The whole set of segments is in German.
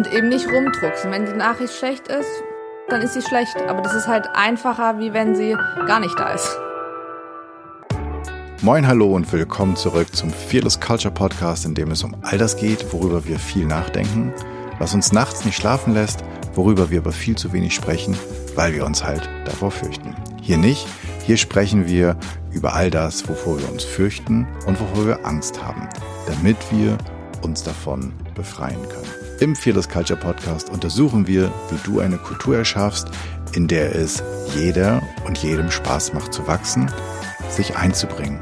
und eben nicht rumdrucksen. Wenn die Nachricht schlecht ist, dann ist sie schlecht. Aber das ist halt einfacher, wie wenn sie gar nicht da ist. Moin, hallo und willkommen zurück zum Fearless Culture Podcast, in dem es um all das geht, worüber wir viel nachdenken, was uns nachts nicht schlafen lässt, worüber wir aber viel zu wenig sprechen, weil wir uns halt davor fürchten. Hier nicht, hier sprechen wir über all das, wovor wir uns fürchten und wovor wir Angst haben, damit wir uns davon befreien können. Im Fearless Culture Podcast untersuchen wir, wie du eine Kultur erschaffst, in der es jeder und jedem Spaß macht zu wachsen, sich einzubringen,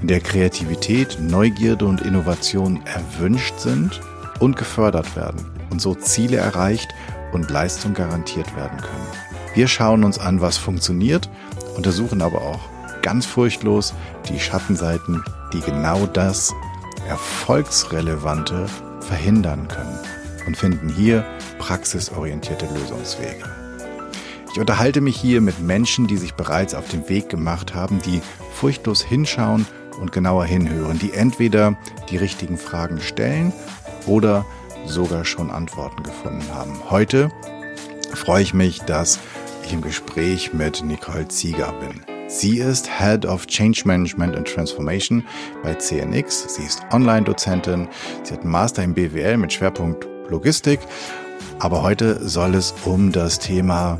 in der Kreativität, Neugierde und Innovation erwünscht sind und gefördert werden und so Ziele erreicht und Leistung garantiert werden können. Wir schauen uns an, was funktioniert, untersuchen aber auch ganz furchtlos die Schattenseiten, die genau das Erfolgsrelevante verhindern können und finden hier praxisorientierte Lösungswege. Ich unterhalte mich hier mit Menschen, die sich bereits auf den Weg gemacht haben, die furchtlos hinschauen und genauer hinhören, die entweder die richtigen Fragen stellen oder sogar schon Antworten gefunden haben. Heute freue ich mich, dass ich im Gespräch mit Nicole Zieger bin. Sie ist Head of Change Management and Transformation bei CNX. Sie ist Online-Dozentin. Sie hat einen Master im BWL mit Schwerpunkt Logistik. Aber heute soll es um das Thema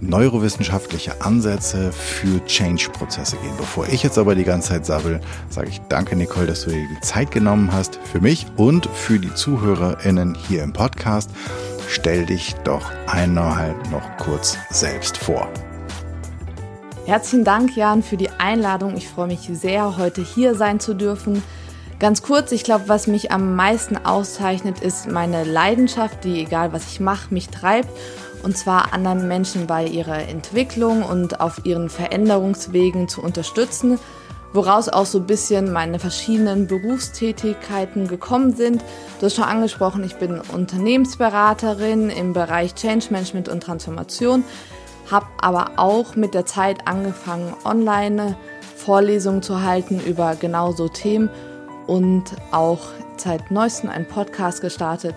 neurowissenschaftliche Ansätze für Change-Prozesse gehen. Bevor ich jetzt aber die ganze Zeit sabbel, sage ich danke, Nicole, dass du dir die Zeit genommen hast für mich und für die ZuhörerInnen hier im Podcast. Stell dich doch einmal noch kurz selbst vor. Herzlichen Dank, Jan, für die Einladung. Ich freue mich sehr, heute hier sein zu dürfen. Ganz kurz, ich glaube, was mich am meisten auszeichnet, ist meine Leidenschaft, die, egal was ich mache, mich treibt. Und zwar anderen Menschen bei ihrer Entwicklung und auf ihren Veränderungswegen zu unterstützen, woraus auch so ein bisschen meine verschiedenen Berufstätigkeiten gekommen sind. Du hast schon angesprochen, ich bin Unternehmensberaterin im Bereich Change Management und Transformation habe aber auch mit der Zeit angefangen, online Vorlesungen zu halten über genau so Themen und auch seit neuestem einen Podcast gestartet,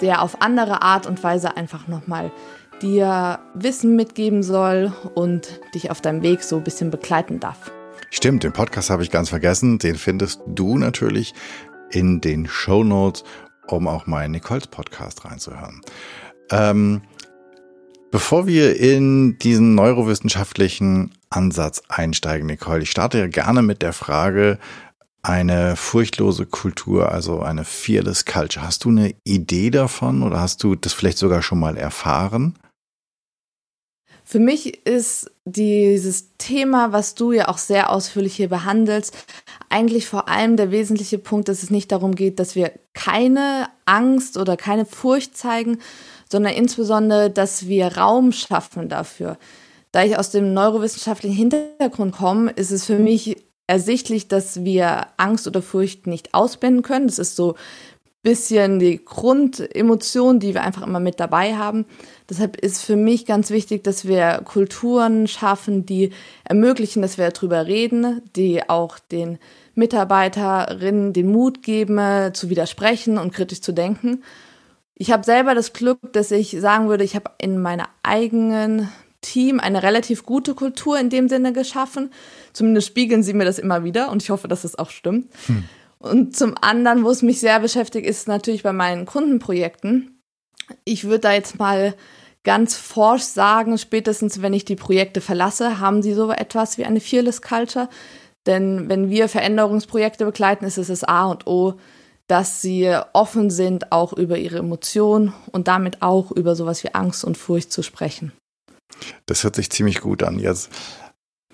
der auf andere Art und Weise einfach nochmal dir Wissen mitgeben soll und dich auf deinem Weg so ein bisschen begleiten darf. Stimmt, den Podcast habe ich ganz vergessen. Den findest du natürlich in den Show Notes, um auch mal in Nicoles Podcast reinzuhören. Ähm, Bevor wir in diesen neurowissenschaftlichen Ansatz einsteigen, Nicole, ich starte ja gerne mit der Frage, eine furchtlose Kultur, also eine fearless culture. Hast du eine Idee davon oder hast du das vielleicht sogar schon mal erfahren? Für mich ist dieses Thema, was du ja auch sehr ausführlich hier behandelst, eigentlich vor allem der wesentliche Punkt, dass es nicht darum geht, dass wir keine Angst oder keine Furcht zeigen, sondern insbesondere, dass wir Raum schaffen dafür. Da ich aus dem neurowissenschaftlichen Hintergrund komme, ist es für mich ersichtlich, dass wir Angst oder Furcht nicht ausblenden können. Das ist so bisschen die Grundemotion, die wir einfach immer mit dabei haben. Deshalb ist für mich ganz wichtig, dass wir Kulturen schaffen, die ermöglichen, dass wir darüber reden, die auch den Mitarbeiterinnen den Mut geben, zu widersprechen und kritisch zu denken. Ich habe selber das Glück, dass ich sagen würde, ich habe in meiner eigenen Team eine relativ gute Kultur in dem Sinne geschaffen. Zumindest spiegeln sie mir das immer wieder und ich hoffe, dass es auch stimmt. Hm. Und zum anderen, wo es mich sehr beschäftigt, ist natürlich bei meinen Kundenprojekten. Ich würde da jetzt mal ganz forsch sagen, spätestens wenn ich die Projekte verlasse, haben sie so etwas wie eine Fearless Culture. Denn wenn wir Veränderungsprojekte begleiten, ist es das A und O, dass sie offen sind, auch über ihre Emotionen und damit auch über sowas wie Angst und Furcht zu sprechen. Das hört sich ziemlich gut an. Jetzt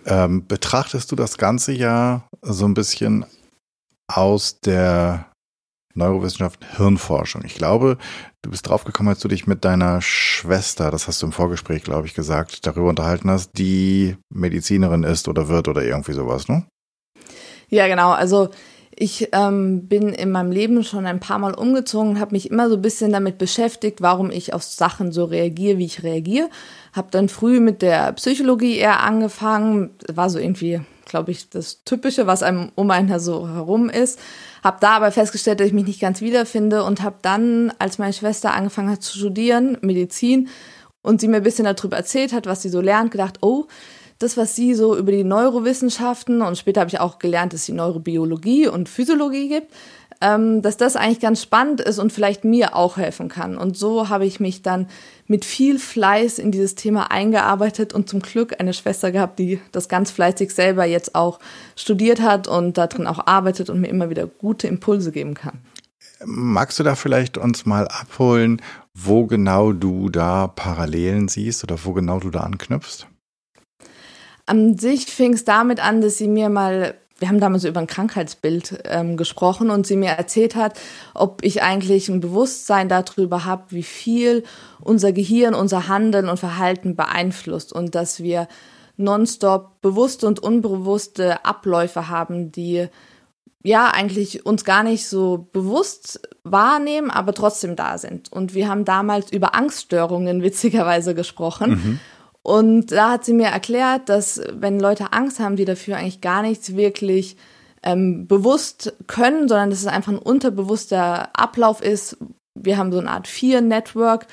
ähm, betrachtest du das ganze ja so ein bisschen aus der Neurowissenschaft Hirnforschung. Ich glaube, du bist draufgekommen, als du dich mit deiner Schwester, das hast du im Vorgespräch, glaube ich, gesagt, darüber unterhalten hast, die Medizinerin ist oder wird oder irgendwie sowas, ne? Ja, genau. Also Ich ähm, bin in meinem Leben schon ein paar Mal umgezogen und habe mich immer so ein bisschen damit beschäftigt, warum ich auf Sachen so reagiere, wie ich reagiere. Habe dann früh mit der Psychologie eher angefangen, war so irgendwie, glaube ich, das Typische, was einem um einen so herum ist. Habe da aber festgestellt, dass ich mich nicht ganz wiederfinde und habe dann, als meine Schwester angefangen hat zu studieren, Medizin, und sie mir ein bisschen darüber erzählt hat, was sie so lernt, gedacht, oh, das, was sie so über die Neurowissenschaften und später habe ich auch gelernt, dass es die Neurobiologie und Physiologie gibt, ähm, dass das eigentlich ganz spannend ist und vielleicht mir auch helfen kann. Und so habe ich mich dann mit viel Fleiß in dieses Thema eingearbeitet und zum Glück eine Schwester gehabt, die das ganz fleißig selber jetzt auch studiert hat und darin auch arbeitet und mir immer wieder gute Impulse geben kann. Magst du da vielleicht uns mal abholen, wo genau du da Parallelen siehst oder wo genau du da anknüpfst? An sich fing es damit an, dass sie mir mal wir haben damals über ein Krankheitsbild ähm, gesprochen und sie mir erzählt hat, ob ich eigentlich ein Bewusstsein darüber habe, wie viel unser Gehirn, unser Handeln und Verhalten beeinflusst und dass wir nonstop bewusste und unbewusste Abläufe haben, die ja eigentlich uns gar nicht so bewusst wahrnehmen, aber trotzdem da sind. Und wir haben damals über Angststörungen witzigerweise gesprochen. Mhm. Und da hat sie mir erklärt, dass wenn Leute Angst haben, die dafür eigentlich gar nichts wirklich ähm, bewusst können, sondern dass es einfach ein unterbewusster Ablauf ist. Wir haben so eine Art Vier-Network,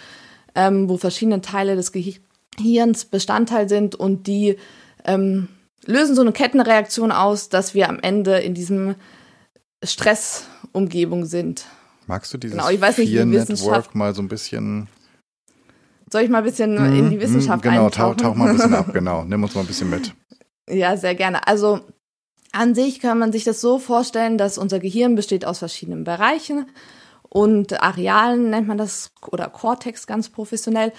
ähm, wo verschiedene Teile des Gehirns Bestandteil sind und die ähm, lösen so eine Kettenreaktion aus, dass wir am Ende in diesem Stressumgebung sind. Magst du dieses genau, Vier-Network mal so ein bisschen soll ich mal ein bisschen mhm, in die Wissenschaft mhm, Genau, tauch, tauch mal ein bisschen ab, genau. Nimm uns mal ein bisschen mit. Ja, sehr gerne. Also an sich kann man sich das so vorstellen, dass unser Gehirn besteht aus verschiedenen Bereichen und Arealen nennt man das oder Cortex ganz professionell.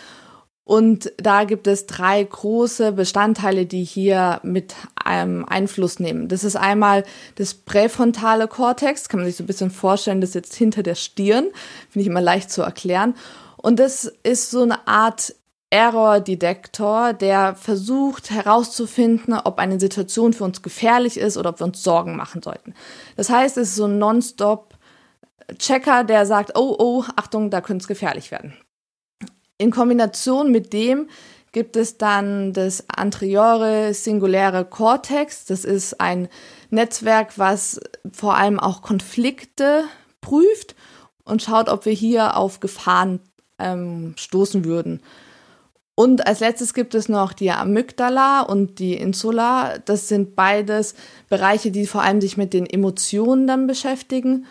Und da gibt es drei große Bestandteile, die hier mit einem Einfluss nehmen. Das ist einmal das präfrontale Cortex, kann man sich so ein bisschen vorstellen, das ist jetzt hinter der Stirn, finde ich immer leicht zu erklären. Und das ist so eine Art Error-Detektor, der versucht herauszufinden, ob eine Situation für uns gefährlich ist oder ob wir uns Sorgen machen sollten. Das heißt, es ist so ein Non-Stop-Checker, der sagt, oh, oh, Achtung, da könnte es gefährlich werden. In Kombination mit dem gibt es dann das anteriore singuläre Cortex. Das ist ein Netzwerk, was vor allem auch Konflikte prüft und schaut, ob wir hier auf Gefahren ähm, stoßen würden. Und als letztes gibt es noch die Amygdala und die Insula. Das sind beides Bereiche, die vor allem sich mit den Emotionen dann beschäftigen.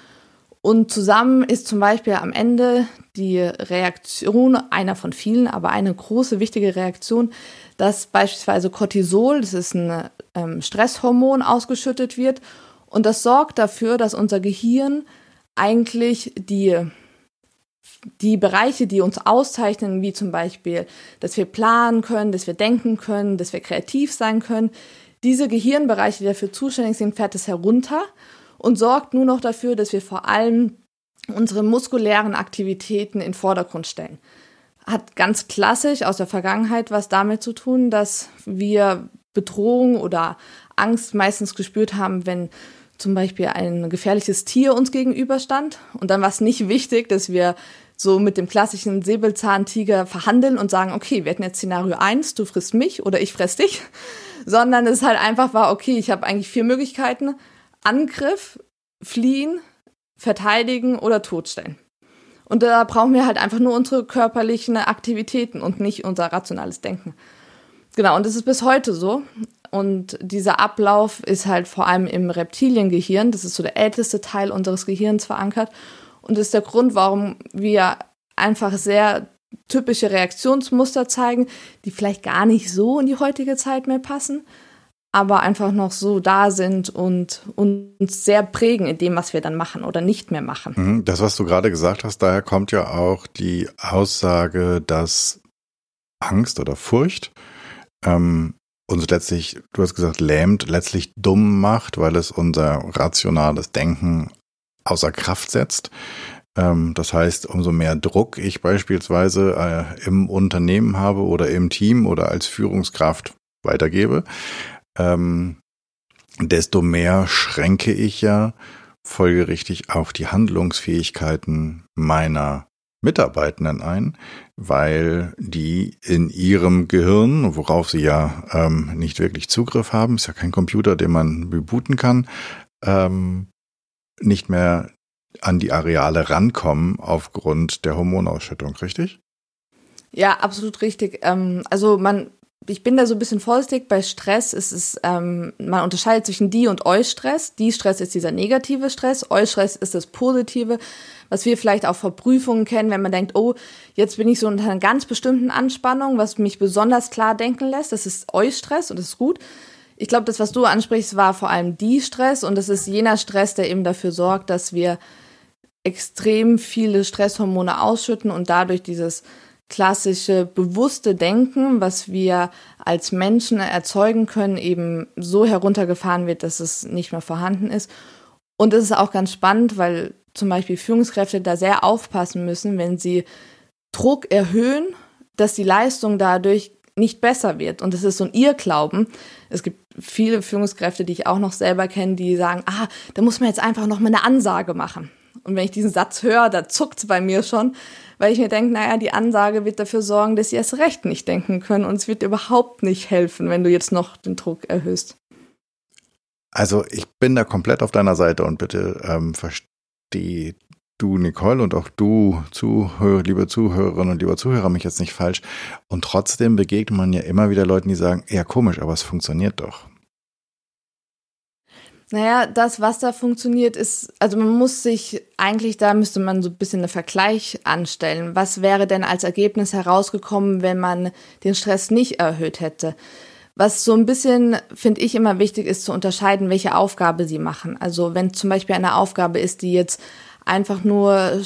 Und zusammen ist zum Beispiel am Ende die Reaktion, einer von vielen, aber eine große wichtige Reaktion, dass beispielsweise Cortisol, das ist ein ähm, Stresshormon, ausgeschüttet wird. Und das sorgt dafür, dass unser Gehirn eigentlich die die Bereiche, die uns auszeichnen, wie zum Beispiel, dass wir planen können, dass wir denken können, dass wir kreativ sein können, diese Gehirnbereiche, die dafür zuständig sind, fährt es herunter und sorgt nur noch dafür, dass wir vor allem unsere muskulären Aktivitäten in Vordergrund stellen. Hat ganz klassisch aus der Vergangenheit was damit zu tun, dass wir Bedrohung oder Angst meistens gespürt haben, wenn zum Beispiel ein gefährliches Tier uns gegenüberstand. Und dann war es nicht wichtig, dass wir so mit dem klassischen Säbelzahntiger verhandeln und sagen, okay, wir hätten jetzt Szenario 1, du frisst mich oder ich fress dich, sondern es halt einfach war, okay, ich habe eigentlich vier Möglichkeiten. Angriff, fliehen, verteidigen oder totstellen. Und da brauchen wir halt einfach nur unsere körperlichen Aktivitäten und nicht unser rationales Denken. Genau, und das ist bis heute so. Und dieser Ablauf ist halt vor allem im Reptiliengehirn, das ist so der älteste Teil unseres Gehirns verankert. Und das ist der Grund, warum wir einfach sehr typische Reaktionsmuster zeigen, die vielleicht gar nicht so in die heutige Zeit mehr passen, aber einfach noch so da sind und uns sehr prägen in dem, was wir dann machen oder nicht mehr machen. Mhm, das, was du gerade gesagt hast, daher kommt ja auch die Aussage, dass Angst oder Furcht ähm, uns letztlich, du hast gesagt, lähmt, letztlich dumm macht, weil es unser rationales Denken außer Kraft setzt. Ähm, das heißt, umso mehr Druck ich beispielsweise äh, im Unternehmen habe oder im Team oder als Führungskraft weitergebe, ähm, desto mehr schränke ich ja folgerichtig auch die Handlungsfähigkeiten meiner Mitarbeitenden ein, weil die in ihrem Gehirn, worauf sie ja ähm, nicht wirklich Zugriff haben, ist ja kein Computer, den man rebooten kann, ähm, nicht mehr an die Areale rankommen aufgrund der Hormonausschüttung, richtig? Ja, absolut richtig. Ähm, also man, ich bin da so ein bisschen vorsichtig. Bei Stress ist es, ähm, man unterscheidet zwischen die und Eustress. Die Stress ist dieser negative Stress, Eustress ist das positive, was wir vielleicht auch vor Prüfungen kennen, wenn man denkt, oh, jetzt bin ich so unter einer ganz bestimmten Anspannung, was mich besonders klar denken lässt. Das ist Eustress und das ist gut. Ich glaube, das, was du ansprichst, war vor allem die Stress und das ist jener Stress, der eben dafür sorgt, dass wir extrem viele Stresshormone ausschütten und dadurch dieses klassische bewusste Denken, was wir als Menschen erzeugen können, eben so heruntergefahren wird, dass es nicht mehr vorhanden ist. Und es ist auch ganz spannend, weil zum Beispiel Führungskräfte da sehr aufpassen müssen, wenn sie Druck erhöhen, dass die Leistung dadurch nicht besser wird. Und das ist so ein Irrglauben. Es gibt viele Führungskräfte, die ich auch noch selber kenne, die sagen, ah, da muss man jetzt einfach noch mal eine Ansage machen. Und wenn ich diesen Satz höre, da zuckt es bei mir schon, weil ich mir denke, naja, die Ansage wird dafür sorgen, dass sie erst recht nicht denken können und es wird überhaupt nicht helfen, wenn du jetzt noch den Druck erhöhst. Also ich bin da komplett auf deiner Seite und bitte ähm, versteh du, Nicole, und auch du, Zuhörer, liebe Zuhörerinnen und lieber Zuhörer, mich jetzt nicht falsch. Und trotzdem begegnet man ja immer wieder Leuten, die sagen, ja komisch, aber es funktioniert doch. Naja, das, was da funktioniert, ist, also man muss sich eigentlich, da müsste man so ein bisschen einen Vergleich anstellen. Was wäre denn als Ergebnis herausgekommen, wenn man den Stress nicht erhöht hätte? Was so ein bisschen, finde ich, immer wichtig ist zu unterscheiden, welche Aufgabe sie machen. Also wenn zum Beispiel eine Aufgabe ist, die jetzt einfach nur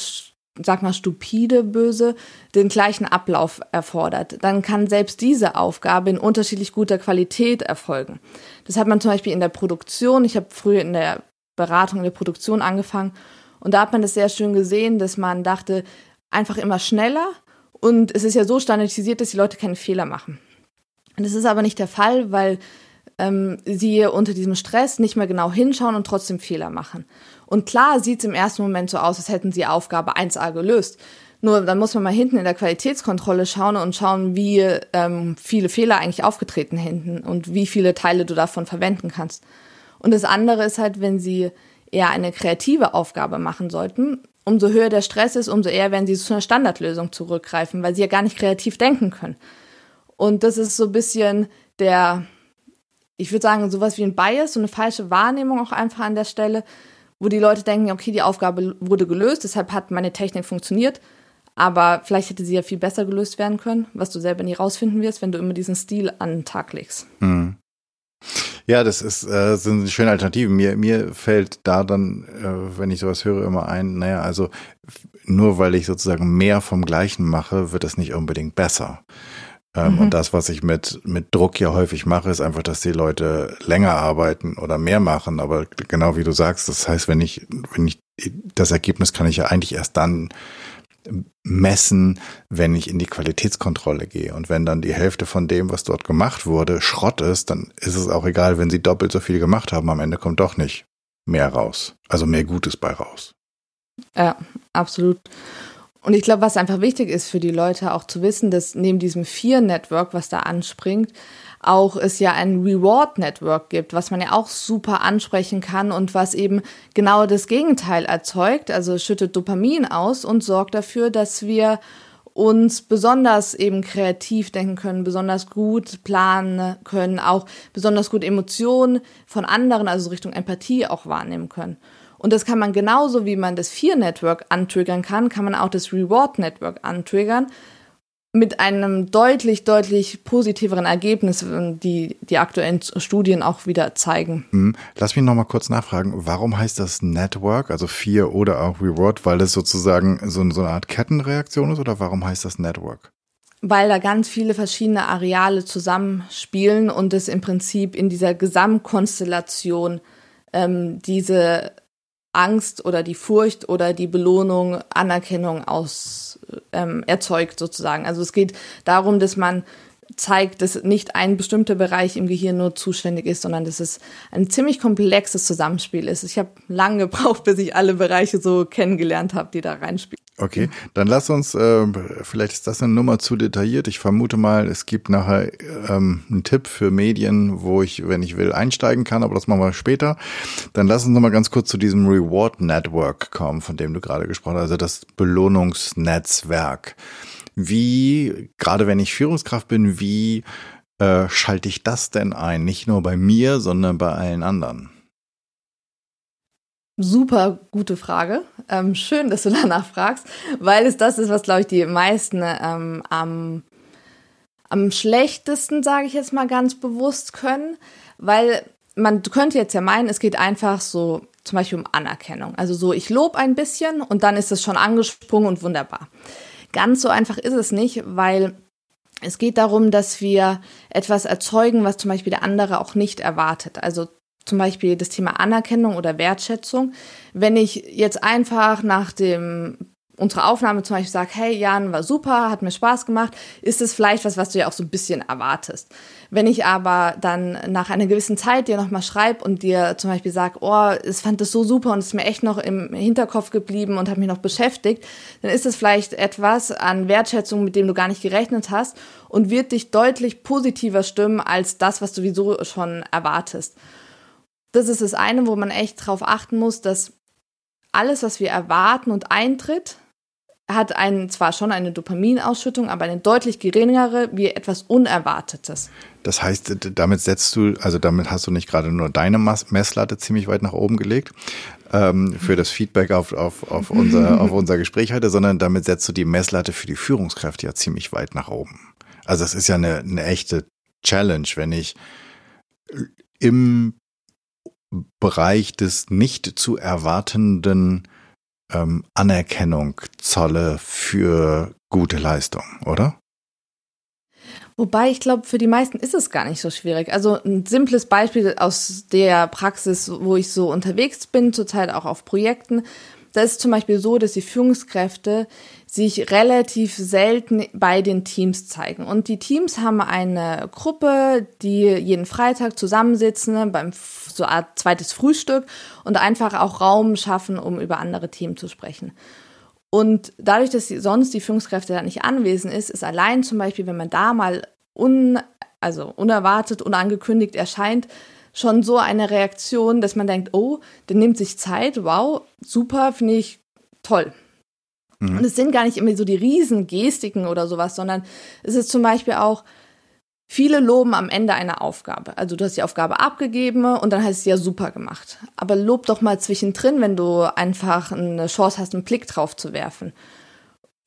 sag mal stupide, böse, den gleichen Ablauf erfordert, dann kann selbst diese Aufgabe in unterschiedlich guter Qualität erfolgen. Das hat man zum Beispiel in der Produktion. Ich habe früher in der Beratung in der Produktion angefangen und da hat man das sehr schön gesehen, dass man dachte, einfach immer schneller und es ist ja so standardisiert, dass die Leute keine Fehler machen. Und das ist aber nicht der Fall, weil ähm, sie unter diesem Stress nicht mehr genau hinschauen und trotzdem Fehler machen. Und klar sieht es im ersten Moment so aus, als hätten sie Aufgabe 1a gelöst. Nur dann muss man mal hinten in der Qualitätskontrolle schauen und schauen, wie ähm, viele Fehler eigentlich aufgetreten hinten und wie viele Teile du davon verwenden kannst. Und das andere ist halt, wenn sie eher eine kreative Aufgabe machen sollten, umso höher der Stress ist, umso eher werden sie zu einer Standardlösung zurückgreifen, weil sie ja gar nicht kreativ denken können. Und das ist so ein bisschen der, ich würde sagen, sowas wie ein Bias, so eine falsche Wahrnehmung auch einfach an der Stelle, wo die Leute denken, okay, die Aufgabe wurde gelöst, deshalb hat meine Technik funktioniert, aber vielleicht hätte sie ja viel besser gelöst werden können, was du selber nie rausfinden wirst, wenn du immer diesen Stil an den Tag legst. Hm. Ja, das ist äh, sind schöne Alternativen. Mir mir fällt da dann, äh, wenn ich sowas höre, immer ein, naja, also nur weil ich sozusagen mehr vom Gleichen mache, wird es nicht unbedingt besser. Ähm, mhm. Und das, was ich mit, mit Druck ja häufig mache, ist einfach, dass die Leute länger arbeiten oder mehr machen. Aber genau wie du sagst, das heißt, wenn ich, wenn ich, das Ergebnis kann ich ja eigentlich erst dann messen, wenn ich in die Qualitätskontrolle gehe. Und wenn dann die Hälfte von dem, was dort gemacht wurde, Schrott ist, dann ist es auch egal, wenn sie doppelt so viel gemacht haben. Am Ende kommt doch nicht mehr raus. Also mehr Gutes bei raus. Ja, absolut. Und ich glaube, was einfach wichtig ist für die Leute auch zu wissen, dass neben diesem Fear-Network, was da anspringt, auch es ja ein Reward-Network gibt, was man ja auch super ansprechen kann und was eben genau das Gegenteil erzeugt. Also schüttet Dopamin aus und sorgt dafür, dass wir uns besonders eben kreativ denken können, besonders gut planen können, auch besonders gut Emotionen von anderen, also Richtung Empathie auch wahrnehmen können. Und das kann man genauso wie man das Fear Network antriggern kann, kann man auch das Reward Network antriggern mit einem deutlich, deutlich positiveren Ergebnis, die die aktuellen Studien auch wieder zeigen. Hm. Lass mich nochmal kurz nachfragen, warum heißt das Network, also Fear oder auch Reward, weil es sozusagen so, so eine Art Kettenreaktion ist oder warum heißt das Network? Weil da ganz viele verschiedene Areale zusammenspielen und es im Prinzip in dieser Gesamtkonstellation ähm, diese Angst oder die Furcht oder die Belohnung, Anerkennung aus ähm, erzeugt sozusagen. Also es geht darum, dass man zeigt, dass nicht ein bestimmter Bereich im Gehirn nur zuständig ist, sondern dass es ein ziemlich komplexes Zusammenspiel ist. Ich habe lange gebraucht, bis ich alle Bereiche so kennengelernt habe, die da reinspielen. Okay, dann lass uns, äh, vielleicht ist das eine Nummer zu detailliert. Ich vermute mal, es gibt nachher ähm, einen Tipp für Medien, wo ich, wenn ich will, einsteigen kann, aber das machen wir später. Dann lass uns nochmal ganz kurz zu diesem Reward Network kommen, von dem du gerade gesprochen hast, also das Belohnungsnetzwerk. Wie, gerade wenn ich Führungskraft bin, wie äh, schalte ich das denn ein? Nicht nur bei mir, sondern bei allen anderen. Super gute Frage. Ähm, schön, dass du danach fragst, weil es das ist, was, glaube ich, die meisten ähm, am, am schlechtesten, sage ich jetzt mal ganz bewusst, können. Weil man könnte jetzt ja meinen, es geht einfach so zum Beispiel um Anerkennung. Also so, ich lobe ein bisschen und dann ist es schon angesprungen und wunderbar. Ganz so einfach ist es nicht, weil es geht darum, dass wir etwas erzeugen, was zum Beispiel der andere auch nicht erwartet. Also zum Beispiel das Thema Anerkennung oder Wertschätzung. Wenn ich jetzt einfach nach dem unsere Aufnahme zum Beispiel sage, hey Jan, war super, hat mir Spaß gemacht, ist es vielleicht was, was du ja auch so ein bisschen erwartest. Wenn ich aber dann nach einer gewissen Zeit dir nochmal schreibe und dir zum Beispiel sage, oh, ich fand das so super und es ist mir echt noch im Hinterkopf geblieben und hat mich noch beschäftigt, dann ist es vielleicht etwas an Wertschätzung, mit dem du gar nicht gerechnet hast und wird dich deutlich positiver stimmen als das, was du sowieso schon erwartest. Das ist das eine, wo man echt drauf achten muss, dass alles, was wir erwarten und eintritt, hat einen, zwar schon eine Dopaminausschüttung, aber eine deutlich geringere wie etwas Unerwartetes. Das heißt, damit setzt du, also damit hast du nicht gerade nur deine Messlatte ziemlich weit nach oben gelegt ähm, für das Feedback auf, auf, auf, unser, auf unser Gespräch heute, sondern damit setzt du die Messlatte für die Führungskräfte ja ziemlich weit nach oben. Also es ist ja eine, eine echte Challenge, wenn ich im Bereich des nicht zu erwartenden ähm, Anerkennung zolle für gute Leistung, oder? Wobei ich glaube, für die meisten ist es gar nicht so schwierig. Also ein simples Beispiel aus der Praxis, wo ich so unterwegs bin, zurzeit auch auf Projekten. Da ist zum Beispiel so, dass die Führungskräfte sich relativ selten bei den Teams zeigen. Und die Teams haben eine Gruppe, die jeden Freitag zusammensitzen beim so Art zweites Frühstück und einfach auch Raum schaffen, um über andere Themen zu sprechen. Und dadurch, dass sonst die Führungskräfte da nicht anwesend ist, ist allein zum Beispiel, wenn man da mal un, also unerwartet, unangekündigt erscheint, schon so eine Reaktion, dass man denkt, oh, der nimmt sich Zeit, wow, super, finde ich toll. Mhm. Und es sind gar nicht immer so die Riesengestiken oder sowas, sondern es ist zum Beispiel auch, viele loben am Ende einer Aufgabe. Also du hast die Aufgabe abgegeben und dann heißt es ja super gemacht. Aber lob doch mal zwischendrin, wenn du einfach eine Chance hast, einen Blick drauf zu werfen.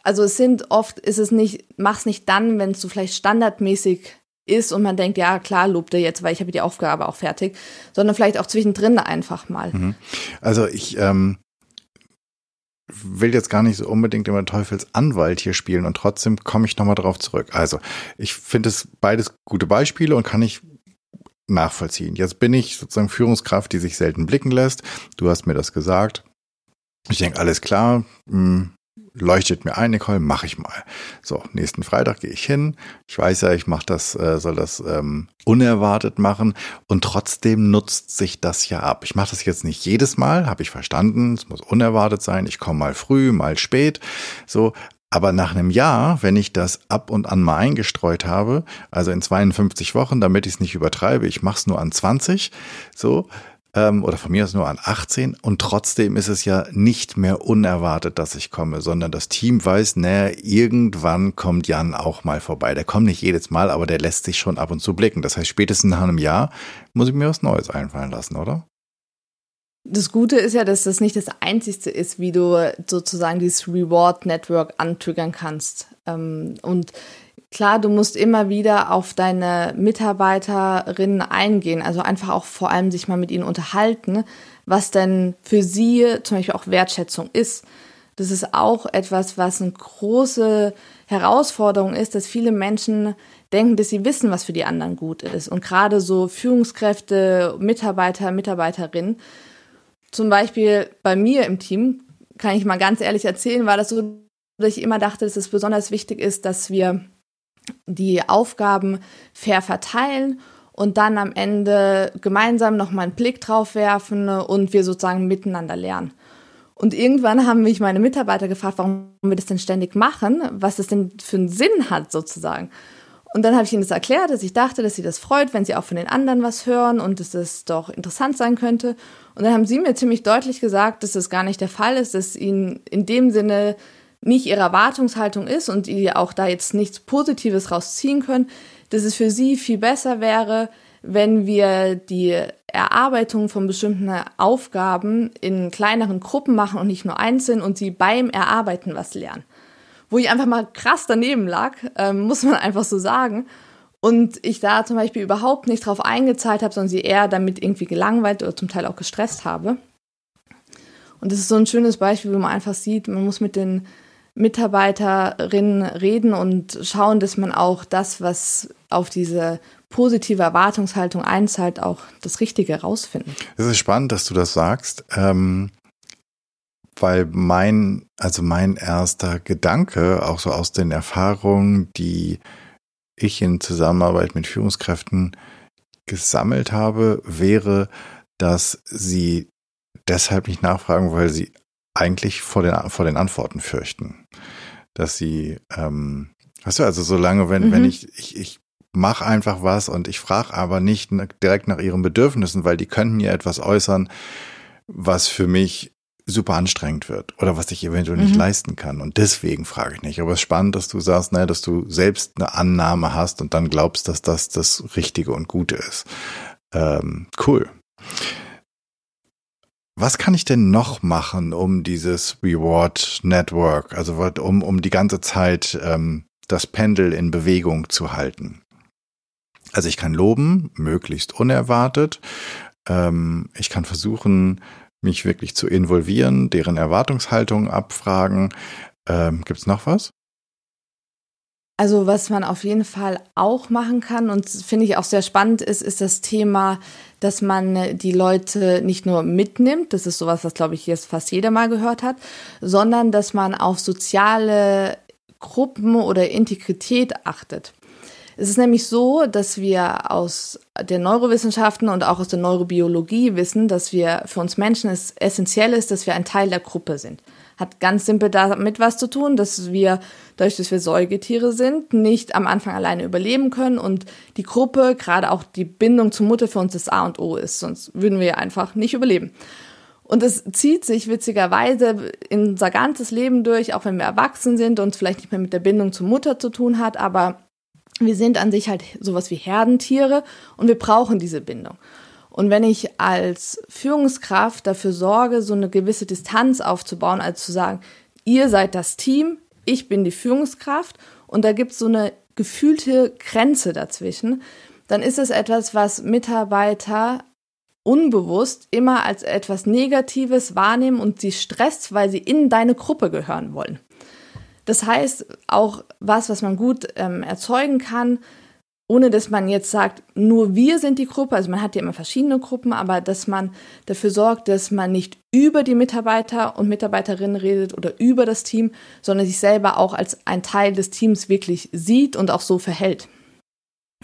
Also es sind oft, ist es nicht, mach's nicht dann, wenn es so vielleicht standardmäßig ist und man denkt, ja klar, lobt er jetzt, weil ich habe die Aufgabe auch fertig, sondern vielleicht auch zwischendrin einfach mal. Mhm. Also ich ähm, will jetzt gar nicht so unbedingt immer Teufelsanwalt hier spielen und trotzdem komme ich nochmal drauf zurück. Also, ich finde es beides gute Beispiele und kann ich nachvollziehen. Jetzt bin ich sozusagen Führungskraft, die sich selten blicken lässt. Du hast mir das gesagt. Ich denke, alles klar, hm, leuchtet mir ein, Nicole, mache ich mal. So, nächsten Freitag gehe ich hin. Ich weiß ja, ich mache das, äh, soll das ähm, unerwartet machen und trotzdem nutzt sich das ja ab. Ich mache das jetzt nicht jedes Mal, habe ich verstanden. Es muss unerwartet sein. Ich komme mal früh, mal spät. So, aber nach einem Jahr, wenn ich das ab und an mal eingestreut habe, also in 52 Wochen, damit ich es nicht übertreibe, ich mache es nur an 20, so, ähm, oder von mir aus nur an 18 und trotzdem ist es ja nicht mehr unerwartet, dass ich komme, sondern das Team weiß, naja, irgendwann kommt Jan auch mal vorbei. Der kommt nicht jedes Mal, aber der lässt sich schon ab und zu blicken. Das heißt, spätestens nach einem Jahr muss ich mir was Neues einfallen lassen, oder? Das Gute ist ja, dass das nicht das Einzige ist, wie du sozusagen dieses Reward Network antriggern kannst. Ähm, und Klar, du musst immer wieder auf deine Mitarbeiterinnen eingehen, also einfach auch vor allem sich mal mit ihnen unterhalten, was denn für sie zum Beispiel auch Wertschätzung ist. Das ist auch etwas, was eine große Herausforderung ist, dass viele Menschen denken, dass sie wissen, was für die anderen gut ist. Und gerade so Führungskräfte, Mitarbeiter, Mitarbeiterinnen, zum Beispiel bei mir im Team, kann ich mal ganz ehrlich erzählen, war das so, dass ich immer dachte, dass es besonders wichtig ist, dass wir die Aufgaben fair verteilen und dann am Ende gemeinsam nochmal einen Blick drauf werfen und wir sozusagen miteinander lernen. Und irgendwann haben mich meine Mitarbeiter gefragt, warum wir das denn ständig machen, was das denn für einen Sinn hat sozusagen. Und dann habe ich ihnen das erklärt, dass ich dachte, dass sie das freut, wenn sie auch von den anderen was hören und dass es doch interessant sein könnte. Und dann haben sie mir ziemlich deutlich gesagt, dass das gar nicht der Fall ist, dass ihnen in dem Sinne nicht ihre Erwartungshaltung ist und die auch da jetzt nichts Positives rausziehen können, dass es für sie viel besser wäre, wenn wir die Erarbeitung von bestimmten Aufgaben in kleineren Gruppen machen und nicht nur einzeln und sie beim Erarbeiten was lernen. Wo ich einfach mal krass daneben lag, ähm, muss man einfach so sagen. Und ich da zum Beispiel überhaupt nicht drauf eingezahlt habe, sondern sie eher damit irgendwie gelangweilt oder zum Teil auch gestresst habe. Und das ist so ein schönes Beispiel, wo man einfach sieht, man muss mit den Mitarbeiterinnen reden und schauen, dass man auch das, was auf diese positive Erwartungshaltung einzahlt, auch das Richtige rausfinden. Es ist spannend, dass du das sagst, ähm, weil mein, also mein erster Gedanke, auch so aus den Erfahrungen, die ich in Zusammenarbeit mit Führungskräften gesammelt habe, wäre, dass sie deshalb nicht nachfragen, weil sie eigentlich vor den, vor den Antworten fürchten. Dass sie, ähm, weißt du, also solange, wenn, mhm. wenn ich, ich, ich mache einfach was und ich frage aber nicht direkt nach ihren Bedürfnissen, weil die könnten ja etwas äußern, was für mich super anstrengend wird oder was ich eventuell nicht mhm. leisten kann. Und deswegen frage ich nicht. Aber es ist spannend, dass du sagst, naja, dass du selbst eine Annahme hast und dann glaubst, dass das das Richtige und Gute ist. Ähm, cool. Was kann ich denn noch machen, um dieses Reward Network, also um, um die ganze Zeit ähm, das Pendel in Bewegung zu halten? Also ich kann loben, möglichst unerwartet. Ähm, ich kann versuchen, mich wirklich zu involvieren, deren Erwartungshaltung abfragen. Ähm, Gibt es noch was? Also was man auf jeden Fall auch machen kann und finde ich auch sehr spannend ist, ist das Thema, dass man die Leute nicht nur mitnimmt, das ist sowas, was glaube ich jetzt fast jeder mal gehört hat, sondern dass man auf soziale Gruppen oder Integrität achtet. Es ist nämlich so, dass wir aus der Neurowissenschaften und auch aus der Neurobiologie wissen, dass wir für uns Menschen es essentiell ist, dass wir ein Teil der Gruppe sind hat ganz simpel damit was zu tun, dass wir, dadurch, dass wir Säugetiere sind, nicht am Anfang alleine überleben können und die Gruppe, gerade auch die Bindung zur Mutter für uns das A und O ist, sonst würden wir einfach nicht überleben. Und es zieht sich witzigerweise in unser ganzes Leben durch, auch wenn wir erwachsen sind und vielleicht nicht mehr mit der Bindung zur Mutter zu tun hat, aber wir sind an sich halt sowas wie Herdentiere und wir brauchen diese Bindung. Und wenn ich als Führungskraft dafür sorge, so eine gewisse Distanz aufzubauen, als zu sagen, ihr seid das Team, ich bin die Führungskraft und da gibt es so eine gefühlte Grenze dazwischen, dann ist es etwas, was Mitarbeiter unbewusst immer als etwas Negatives wahrnehmen und sie stresst, weil sie in deine Gruppe gehören wollen. Das heißt, auch was, was man gut ähm, erzeugen kann, ohne dass man jetzt sagt, nur wir sind die Gruppe, also man hat ja immer verschiedene Gruppen, aber dass man dafür sorgt, dass man nicht über die Mitarbeiter und Mitarbeiterinnen redet oder über das Team, sondern sich selber auch als ein Teil des Teams wirklich sieht und auch so verhält.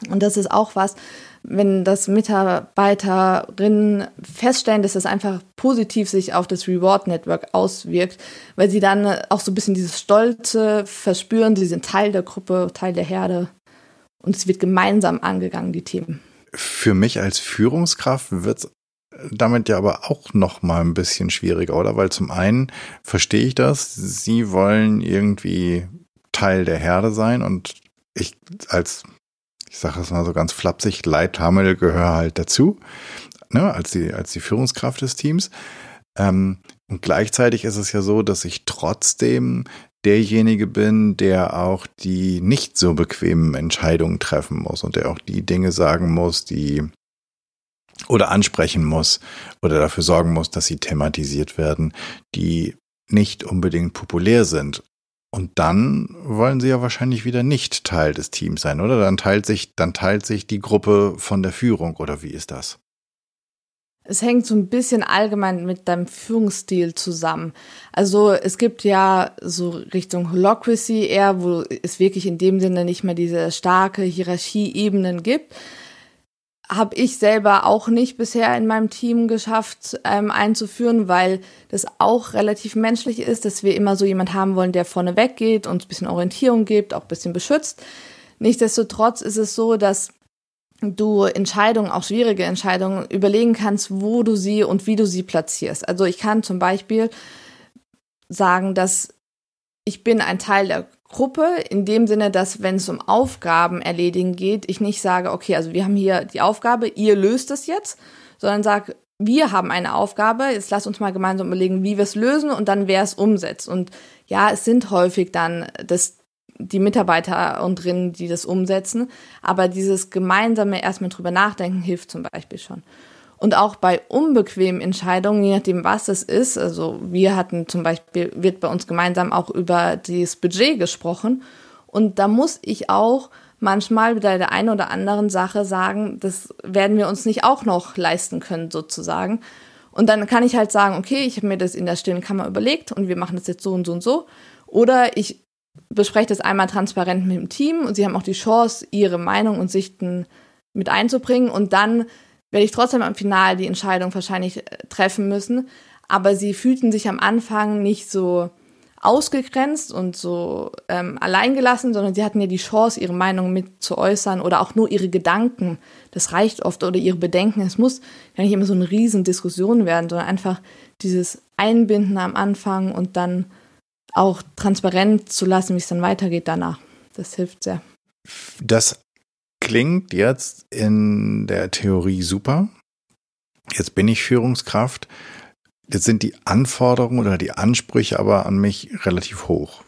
Und das ist auch was, wenn das Mitarbeiterinnen feststellen, dass das einfach positiv sich auf das Reward Network auswirkt, weil sie dann auch so ein bisschen dieses Stolze verspüren, sie sind Teil der Gruppe, Teil der Herde. Und es wird gemeinsam angegangen, die Themen. Für mich als Führungskraft wird es damit ja aber auch noch mal ein bisschen schwieriger, oder? Weil zum einen verstehe ich das, sie wollen irgendwie Teil der Herde sein und ich als, ich sage es mal so ganz flapsig, Leithammel gehöre halt dazu, ne, als die, als die Führungskraft des Teams. Ähm, und gleichzeitig ist es ja so, dass ich trotzdem derjenige bin, der auch die nicht so bequemen Entscheidungen treffen muss und der auch die Dinge sagen muss, die oder ansprechen muss oder dafür sorgen muss, dass sie thematisiert werden, die nicht unbedingt populär sind. Und dann wollen sie ja wahrscheinlich wieder nicht Teil des Teams sein, oder? Dann teilt sich, dann teilt sich die Gruppe von der Führung, oder wie ist das? Es hängt so ein bisschen allgemein mit deinem Führungsstil zusammen. Also es gibt ja so Richtung Holocracy eher, wo es wirklich in dem Sinne nicht mehr diese starke Hierarchieebenen gibt. Habe ich selber auch nicht bisher in meinem Team geschafft ähm, einzuführen, weil das auch relativ menschlich ist, dass wir immer so jemand haben wollen, der vorne weggeht, uns ein bisschen Orientierung gibt, auch bisschen beschützt. Nichtsdestotrotz ist es so, dass du Entscheidungen, auch schwierige Entscheidungen, überlegen kannst, wo du sie und wie du sie platzierst. Also ich kann zum Beispiel sagen, dass ich bin ein Teil der Gruppe, in dem Sinne, dass wenn es um Aufgaben erledigen geht, ich nicht sage, okay, also wir haben hier die Aufgabe, ihr löst es jetzt, sondern sage, wir haben eine Aufgabe, jetzt lass uns mal gemeinsam überlegen, wie wir es lösen und dann wer es umsetzt. Und ja, es sind häufig dann das die Mitarbeiter und drinnen, die das umsetzen. Aber dieses gemeinsame erstmal drüber nachdenken hilft zum Beispiel schon. Und auch bei unbequemen Entscheidungen, je nachdem, was es ist, also wir hatten zum Beispiel, wird bei uns gemeinsam auch über das Budget gesprochen. Und da muss ich auch manchmal bei der einen oder anderen Sache sagen, das werden wir uns nicht auch noch leisten können, sozusagen. Und dann kann ich halt sagen, okay, ich habe mir das in der stillen Kammer überlegt und wir machen das jetzt so und so und so. Oder ich bespreche das einmal transparent mit dem Team und sie haben auch die Chance, ihre Meinung und Sichten mit einzubringen und dann werde ich trotzdem am Final die Entscheidung wahrscheinlich äh, treffen müssen. Aber sie fühlten sich am Anfang nicht so ausgegrenzt und so ähm, alleingelassen, sondern sie hatten ja die Chance, ihre Meinung mit zu äußern oder auch nur ihre Gedanken. Das reicht oft oder ihre Bedenken. Es muss gar nicht immer so eine riesen Diskussion werden, sondern einfach dieses Einbinden am Anfang und dann auch transparent zu lassen, wie es dann weitergeht danach. Das hilft sehr. Das klingt jetzt in der Theorie super. Jetzt bin ich Führungskraft. Jetzt sind die Anforderungen oder die Ansprüche aber an mich relativ hoch.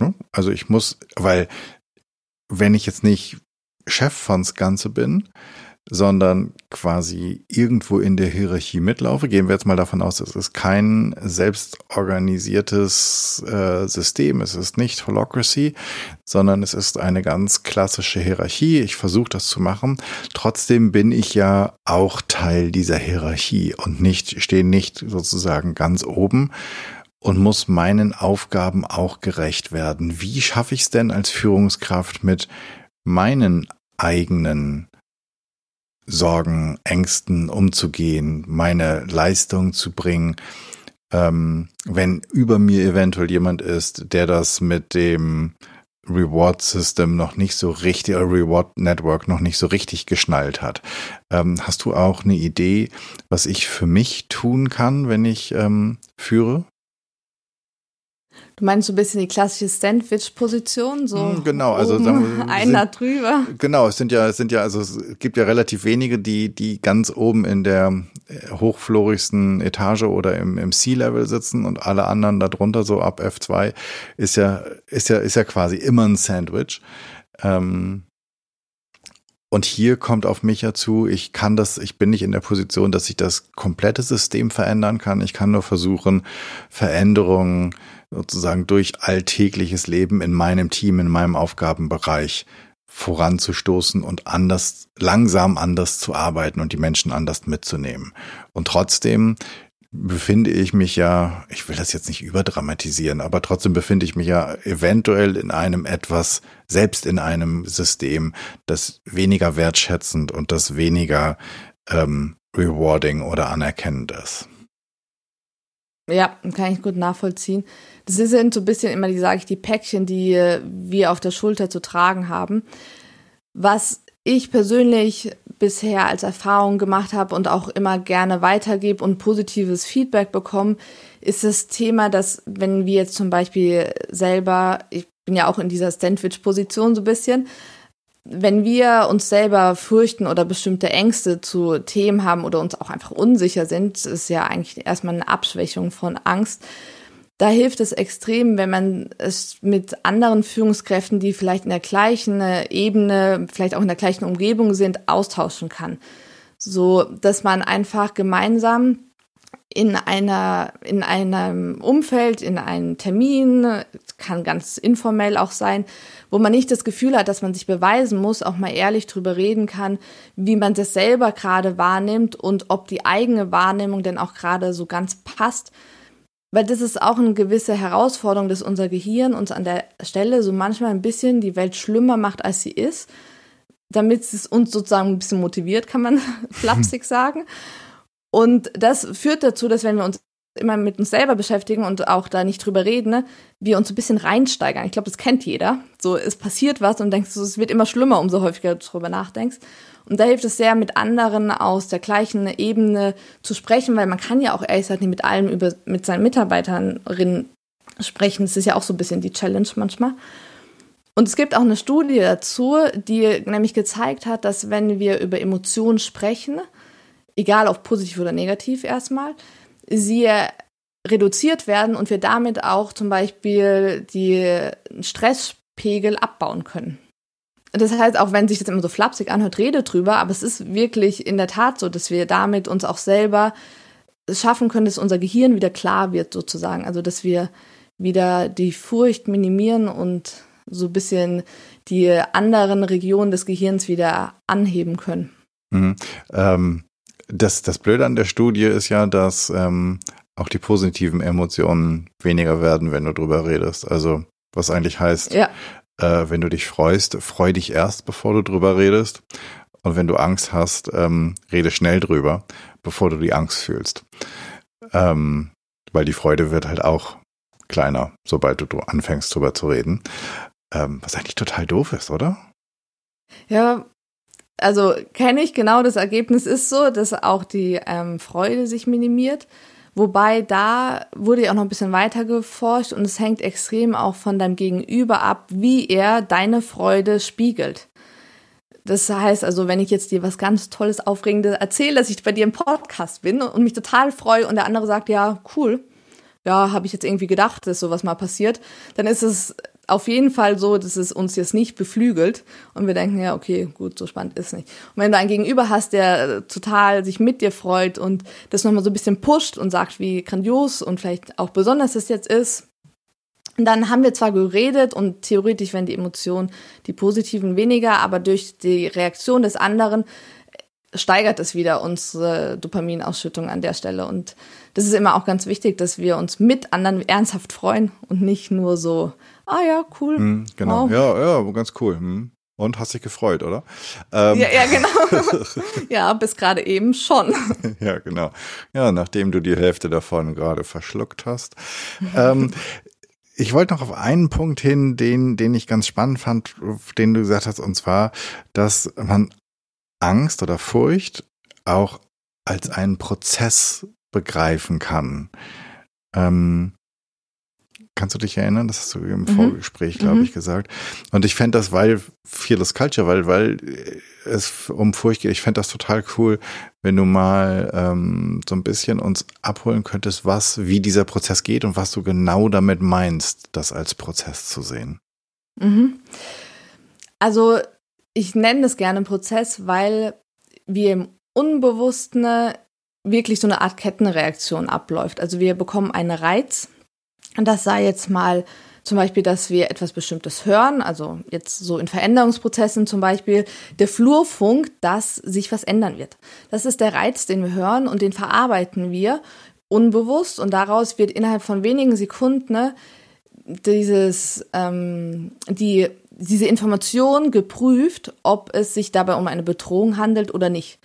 Ne? Also ich muss, weil wenn ich jetzt nicht Chef von's Ganze bin, sondern quasi irgendwo in der Hierarchie mitlaufe. Gehen wir jetzt mal davon aus, es ist kein selbstorganisiertes äh, System, es ist nicht Holocracy, sondern es ist eine ganz klassische Hierarchie. Ich versuche das zu machen. Trotzdem bin ich ja auch Teil dieser Hierarchie und nicht, stehe nicht sozusagen ganz oben und muss meinen Aufgaben auch gerecht werden. Wie schaffe ich es denn als Führungskraft mit meinen eigenen Sorgen, Ängsten umzugehen, meine Leistung zu bringen. Ähm, wenn über mir eventuell jemand ist, der das mit dem Reward System noch nicht so richtig, oder Reward Network noch nicht so richtig geschnallt hat. Ähm, hast du auch eine Idee, was ich für mich tun kann, wenn ich ähm, führe? Du meinst so ein bisschen die klassische Sandwich-Position, so hm, genau, also oben, wir, einer sind, drüber. Genau, es sind ja, es sind ja, also es gibt ja relativ wenige, die die ganz oben in der äh, hochflorigsten Etage oder im, im C-Level sitzen und alle anderen darunter so ab F2 ist ja ist ja ist ja quasi immer ein Sandwich. Ähm, und hier kommt auf mich ja zu, ich kann das, ich bin nicht in der Position, dass ich das komplette System verändern kann. Ich kann nur versuchen, Veränderungen sozusagen durch alltägliches Leben in meinem Team, in meinem Aufgabenbereich voranzustoßen und anders, langsam anders zu arbeiten und die Menschen anders mitzunehmen. Und trotzdem befinde ich mich ja, ich will das jetzt nicht überdramatisieren, aber trotzdem befinde ich mich ja eventuell in einem etwas, selbst in einem System, das weniger wertschätzend und das weniger ähm, rewarding oder anerkennend ist. Ja, kann ich gut nachvollziehen. Das sind so ein bisschen immer, die sage ich, die Päckchen, die wir auf der Schulter zu tragen haben. Was ich persönlich bisher als Erfahrung gemacht habe und auch immer gerne weitergebe und positives Feedback bekomme, ist das Thema, dass wenn wir jetzt zum Beispiel selber, ich bin ja auch in dieser Sandwich-Position so ein bisschen, wenn wir uns selber fürchten oder bestimmte Ängste zu Themen haben oder uns auch einfach unsicher sind, ist ja eigentlich erstmal eine Abschwächung von Angst. Da hilft es extrem, wenn man es mit anderen Führungskräften, die vielleicht in der gleichen Ebene, vielleicht auch in der gleichen Umgebung sind, austauschen kann. So, dass man einfach gemeinsam in einer, in einem Umfeld, in einem Termin, kann ganz informell auch sein, wo man nicht das Gefühl hat, dass man sich beweisen muss, auch mal ehrlich drüber reden kann, wie man das selber gerade wahrnimmt und ob die eigene Wahrnehmung denn auch gerade so ganz passt. Weil das ist auch eine gewisse Herausforderung, dass unser Gehirn uns an der Stelle so manchmal ein bisschen die Welt schlimmer macht, als sie ist, damit es uns sozusagen ein bisschen motiviert, kann man flapsig sagen. Und das führt dazu, dass wenn wir uns immer mit uns selber beschäftigen und auch da nicht drüber reden, ne, wir uns ein bisschen reinsteigern. Ich glaube, das kennt jeder. So, es passiert was und denkst, es wird immer schlimmer, umso häufiger du drüber nachdenkst. Und da hilft es sehr, mit anderen aus der gleichen Ebene zu sprechen, weil man kann ja auch ehrlich gesagt nicht mit allem über, mit seinen Mitarbeiterinnen sprechen. Das ist ja auch so ein bisschen die Challenge manchmal. Und es gibt auch eine Studie dazu, die nämlich gezeigt hat, dass wenn wir über Emotionen sprechen, egal ob positiv oder negativ erstmal, sie reduziert werden und wir damit auch zum Beispiel die Stresspegel abbauen können. Das heißt, auch wenn sich das immer so flapsig anhört, rede drüber, aber es ist wirklich in der Tat so, dass wir damit uns auch selber schaffen können, dass unser Gehirn wieder klar wird sozusagen. Also, dass wir wieder die Furcht minimieren und so ein bisschen die anderen Regionen des Gehirns wieder anheben können. Mhm. Ähm, das, das Blöde an der Studie ist ja, dass ähm, auch die positiven Emotionen weniger werden, wenn du drüber redest. Also was eigentlich heißt, ja. äh, wenn du dich freust, freu dich erst, bevor du drüber redest. Und wenn du Angst hast, ähm, rede schnell drüber, bevor du die Angst fühlst. Ähm, weil die Freude wird halt auch kleiner, sobald du, du anfängst drüber zu reden. Ähm, was eigentlich total doof ist, oder? Ja, also kenne ich genau, das Ergebnis ist so, dass auch die ähm, Freude sich minimiert. Wobei da wurde ja auch noch ein bisschen weiter geforscht und es hängt extrem auch von deinem Gegenüber ab, wie er deine Freude spiegelt. Das heißt also, wenn ich jetzt dir was ganz Tolles, Aufregendes erzähle, dass ich bei dir im Podcast bin und mich total freue und der andere sagt, ja, cool, ja, habe ich jetzt irgendwie gedacht, dass sowas mal passiert, dann ist es auf jeden Fall so, dass es uns jetzt nicht beflügelt und wir denken, ja, okay, gut, so spannend ist nicht. Und wenn du einen Gegenüber hast, der äh, total sich mit dir freut und das nochmal so ein bisschen pusht und sagt, wie grandios und vielleicht auch besonders es jetzt ist, dann haben wir zwar geredet und theoretisch wenn die Emotionen, die positiven weniger, aber durch die Reaktion des anderen steigert es wieder unsere Dopaminausschüttung an der Stelle. Und das ist immer auch ganz wichtig, dass wir uns mit anderen ernsthaft freuen und nicht nur so, ah ja, cool. Mhm, genau, wow. ja, ja, ganz cool. Mhm. Und hast dich gefreut, oder? Ähm. Ja, ja, genau. ja, bis gerade eben schon. ja, genau. Ja, nachdem du die Hälfte davon gerade verschluckt hast. ähm, ich wollte noch auf einen Punkt hin, den, den ich ganz spannend fand, den du gesagt hast, und zwar, dass man Angst oder Furcht auch als einen Prozess begreifen kann. Ähm, kannst du dich erinnern? Das hast du im mhm. Vorgespräch, glaube mhm. ich, gesagt. Und ich fände das, weil Fearless Culture, weil, weil es um Furcht geht, ich fände das total cool, wenn du mal ähm, so ein bisschen uns abholen könntest, was, wie dieser Prozess geht und was du genau damit meinst, das als Prozess zu sehen. Mhm. Also ich nenne das gerne Prozess, weil wir im Unbewussten wirklich so eine Art Kettenreaktion abläuft. Also wir bekommen einen Reiz. Und das sei jetzt mal zum Beispiel, dass wir etwas Bestimmtes hören, also jetzt so in Veränderungsprozessen zum Beispiel, der Flurfunk, dass sich was ändern wird. Das ist der Reiz, den wir hören und den verarbeiten wir unbewusst und daraus wird innerhalb von wenigen Sekunden ne, dieses, ähm, die diese Information geprüft, ob es sich dabei um eine Bedrohung handelt oder nicht.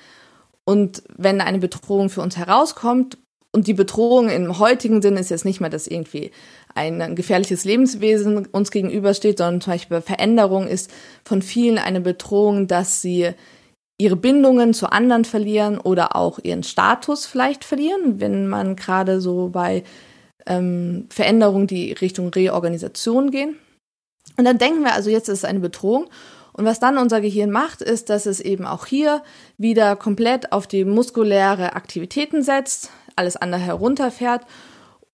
Und wenn eine Bedrohung für uns herauskommt, und die Bedrohung im heutigen Sinne ist jetzt nicht mehr, dass irgendwie ein gefährliches Lebenswesen uns gegenübersteht, sondern zum Beispiel Veränderung ist von vielen eine Bedrohung, dass sie ihre Bindungen zu anderen verlieren oder auch ihren Status vielleicht verlieren, wenn man gerade so bei ähm, Veränderungen, die Richtung Reorganisation gehen. Und dann denken wir also, jetzt ist es eine Bedrohung. Und was dann unser Gehirn macht, ist, dass es eben auch hier wieder komplett auf die muskuläre Aktivitäten setzt, alles andere herunterfährt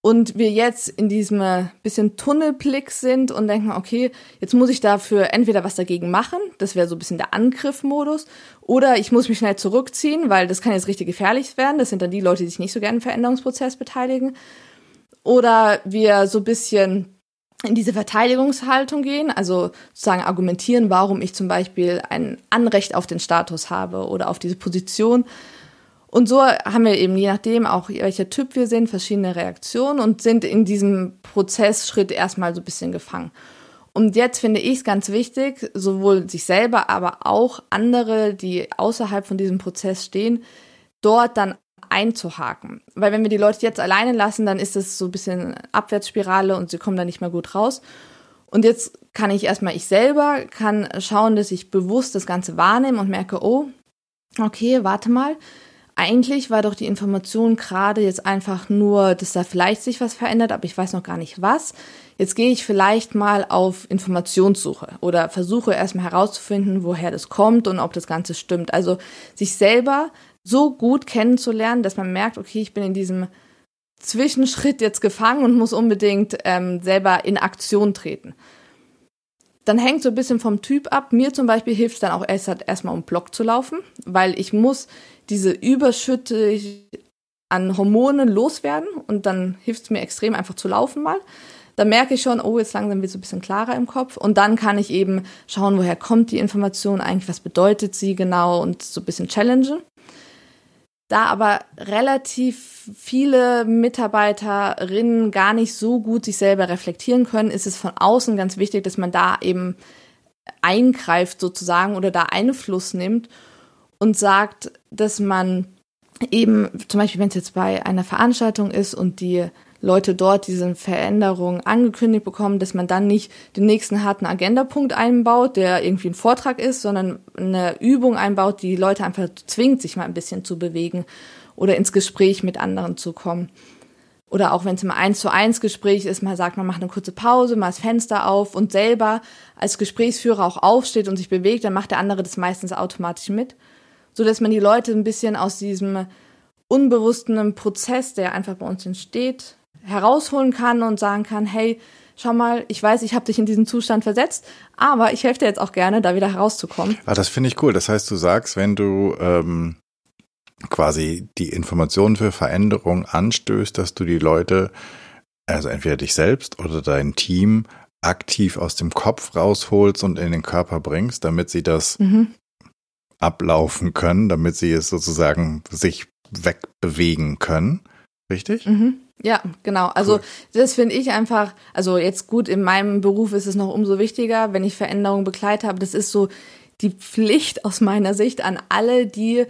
und wir jetzt in diesem äh, bisschen Tunnelblick sind und denken, okay, jetzt muss ich dafür entweder was dagegen machen, das wäre so ein bisschen der Angriffmodus, oder ich muss mich schnell zurückziehen, weil das kann jetzt richtig gefährlich werden. Das sind dann die Leute, die sich nicht so gerne im Veränderungsprozess beteiligen. Oder wir so ein bisschen in diese Verteidigungshaltung gehen, also sozusagen argumentieren, warum ich zum Beispiel ein Anrecht auf den Status habe oder auf diese Position und so haben wir eben, je nachdem auch welcher Typ wir sind, verschiedene Reaktionen und sind in diesem Prozessschritt erstmal so ein bisschen gefangen. Und jetzt finde ich es ganz wichtig, sowohl sich selber, aber auch andere, die außerhalb von diesem Prozess stehen, dort dann einzuhaken. Weil wenn wir die Leute jetzt alleine lassen, dann ist es so ein bisschen Abwärtsspirale und sie kommen da nicht mehr gut raus. Und jetzt kann ich erstmal ich selber, kann schauen, dass ich bewusst das Ganze wahrnehme und merke, oh, okay, warte mal, eigentlich war doch die Information gerade jetzt einfach nur, dass da vielleicht sich was verändert, aber ich weiß noch gar nicht was. Jetzt gehe ich vielleicht mal auf Informationssuche oder versuche erstmal herauszufinden, woher das kommt und ob das Ganze stimmt. Also sich selber so gut kennenzulernen, dass man merkt, okay, ich bin in diesem Zwischenschritt jetzt gefangen und muss unbedingt ähm, selber in Aktion treten. Dann hängt so ein bisschen vom Typ ab. Mir zum Beispiel hilft es dann auch erst erstmal um Block zu laufen, weil ich muss diese Überschütte an Hormonen loswerden und dann hilft es mir extrem einfach zu laufen mal. Da merke ich schon, oh, jetzt langsam wird es ein bisschen klarer im Kopf. Und dann kann ich eben schauen, woher kommt die Information eigentlich, was bedeutet sie genau und so ein bisschen challengen. Da aber relativ viele Mitarbeiterinnen gar nicht so gut sich selber reflektieren können, ist es von außen ganz wichtig, dass man da eben eingreift sozusagen oder da Einfluss nimmt und sagt, dass man eben, zum Beispiel, wenn es jetzt bei einer Veranstaltung ist und die Leute dort diese Veränderungen angekündigt bekommen, dass man dann nicht den nächsten harten Agendapunkt einbaut, der irgendwie ein Vortrag ist, sondern eine Übung einbaut, die Leute einfach zwingt, sich mal ein bisschen zu bewegen oder ins Gespräch mit anderen zu kommen. Oder auch wenn es im Eins zu eins Gespräch ist, man sagt, man macht eine kurze Pause, mal das Fenster auf und selber als Gesprächsführer auch aufsteht und sich bewegt, dann macht der andere das meistens automatisch mit so dass man die Leute ein bisschen aus diesem unbewussten Prozess, der einfach bei uns entsteht, herausholen kann und sagen kann, hey, schau mal, ich weiß, ich habe dich in diesen Zustand versetzt, aber ich helfe dir jetzt auch gerne, da wieder herauszukommen. Ah, das finde ich cool. Das heißt, du sagst, wenn du ähm, quasi die Informationen für Veränderung anstößt, dass du die Leute, also entweder dich selbst oder dein Team, aktiv aus dem Kopf rausholst und in den Körper bringst, damit sie das mhm ablaufen können, damit sie es sozusagen sich wegbewegen können. Richtig? Mhm. Ja, genau. Also cool. das finde ich einfach, also jetzt gut, in meinem Beruf ist es noch umso wichtiger, wenn ich Veränderungen begleite habe. Das ist so die Pflicht aus meiner Sicht an alle, die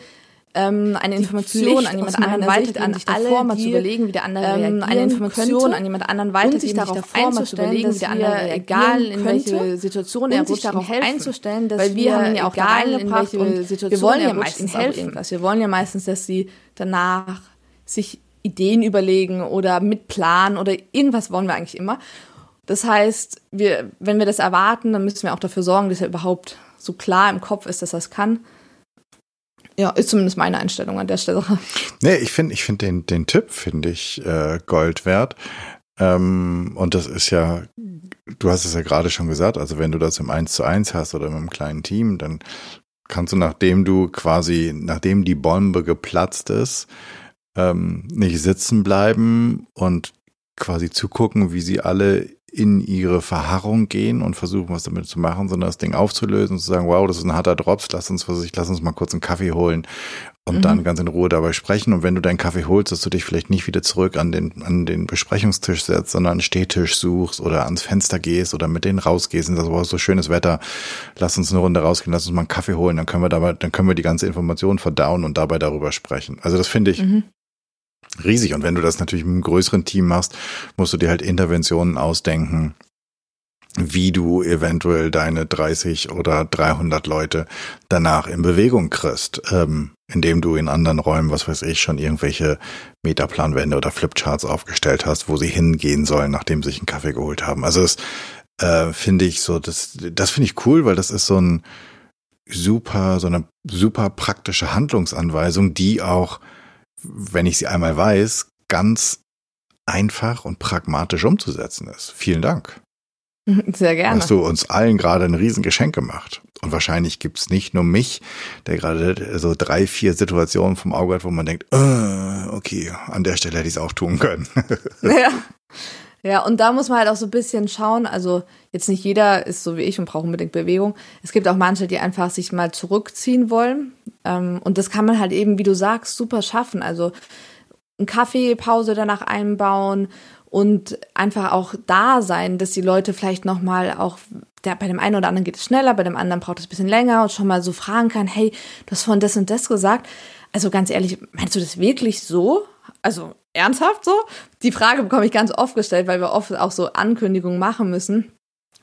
ähm, eine Information an jemand anderen weitergeben, sich davor mal zu überlegen, wie der andere ähm, eine Information könnte, an jemand anderen weitergeben, sich darauf überlegen, wie der andere egal in welche Situation er rutscht, sich darauf helfen. einzustellen, dass weil wir, wir haben ja auch egal in welche Situation wir wollen ja meistens helfen. Wir wollen ja meistens, dass sie danach sich Ideen überlegen oder mitplanen oder irgendwas wollen wir eigentlich immer. Das heißt, wir, wenn wir das erwarten, dann müssen wir auch dafür sorgen, dass er überhaupt so klar im Kopf ist, dass er es kann. Ja, ist zumindest meine Einstellung an der Stelle. Nee, ich finde ich finde den, den Tipp, finde ich, äh, Gold wert. Ähm, und das ist ja, du hast es ja gerade schon gesagt, also wenn du das im 1 zu 1 hast oder mit einem kleinen Team, dann kannst du, nachdem du quasi, nachdem die Bombe geplatzt ist, ähm, nicht sitzen bleiben und quasi zugucken, wie sie alle in ihre Verharrung gehen und versuchen, was damit zu machen, sondern das Ding aufzulösen und zu sagen, wow, das ist ein harter Drops, lass uns, was ich, lass uns mal kurz einen Kaffee holen und mhm. dann ganz in Ruhe dabei sprechen. Und wenn du deinen Kaffee holst, dass du dich vielleicht nicht wieder zurück an den, an den Besprechungstisch setzt, sondern einen Stehtisch suchst oder ans Fenster gehst oder mit denen rausgehst und sagst, wow, so schönes Wetter, lass uns eine Runde rausgehen, lass uns mal einen Kaffee holen, dann können wir dabei, dann können wir die ganze Information verdauen und dabei darüber sprechen. Also das finde ich, mhm riesig. Und wenn du das natürlich mit einem größeren Team machst, musst du dir halt Interventionen ausdenken, wie du eventuell deine 30 oder 300 Leute danach in Bewegung kriegst, ähm, indem du in anderen Räumen, was weiß ich, schon irgendwelche Metaplanwände oder Flipcharts aufgestellt hast, wo sie hingehen sollen, nachdem sie sich einen Kaffee geholt haben. Also das äh, finde ich so, das, das finde ich cool, weil das ist so ein super, so eine super praktische Handlungsanweisung, die auch wenn ich sie einmal weiß, ganz einfach und pragmatisch umzusetzen ist. Vielen Dank. Sehr gerne. Hast du uns allen gerade ein Riesengeschenk gemacht. Und wahrscheinlich gibt's nicht nur mich, der gerade so drei, vier Situationen vom Auge hat, wo man denkt, äh, okay, an der Stelle hätte ich es auch tun können. ja. Ja, und da muss man halt auch so ein bisschen schauen. Also jetzt nicht jeder ist so wie ich und braucht unbedingt Bewegung. Es gibt auch manche, die einfach sich mal zurückziehen wollen. Ähm, und das kann man halt eben, wie du sagst, super schaffen. Also eine Kaffeepause danach einbauen und einfach auch da sein, dass die Leute vielleicht noch mal auch der, bei dem einen oder anderen geht es schneller, bei dem anderen braucht es ein bisschen länger und schon mal so fragen kann, hey, du hast vorhin das und das gesagt. Also ganz ehrlich, meinst du das wirklich so? Also ernsthaft so? Die Frage bekomme ich ganz oft gestellt, weil wir oft auch so Ankündigungen machen müssen.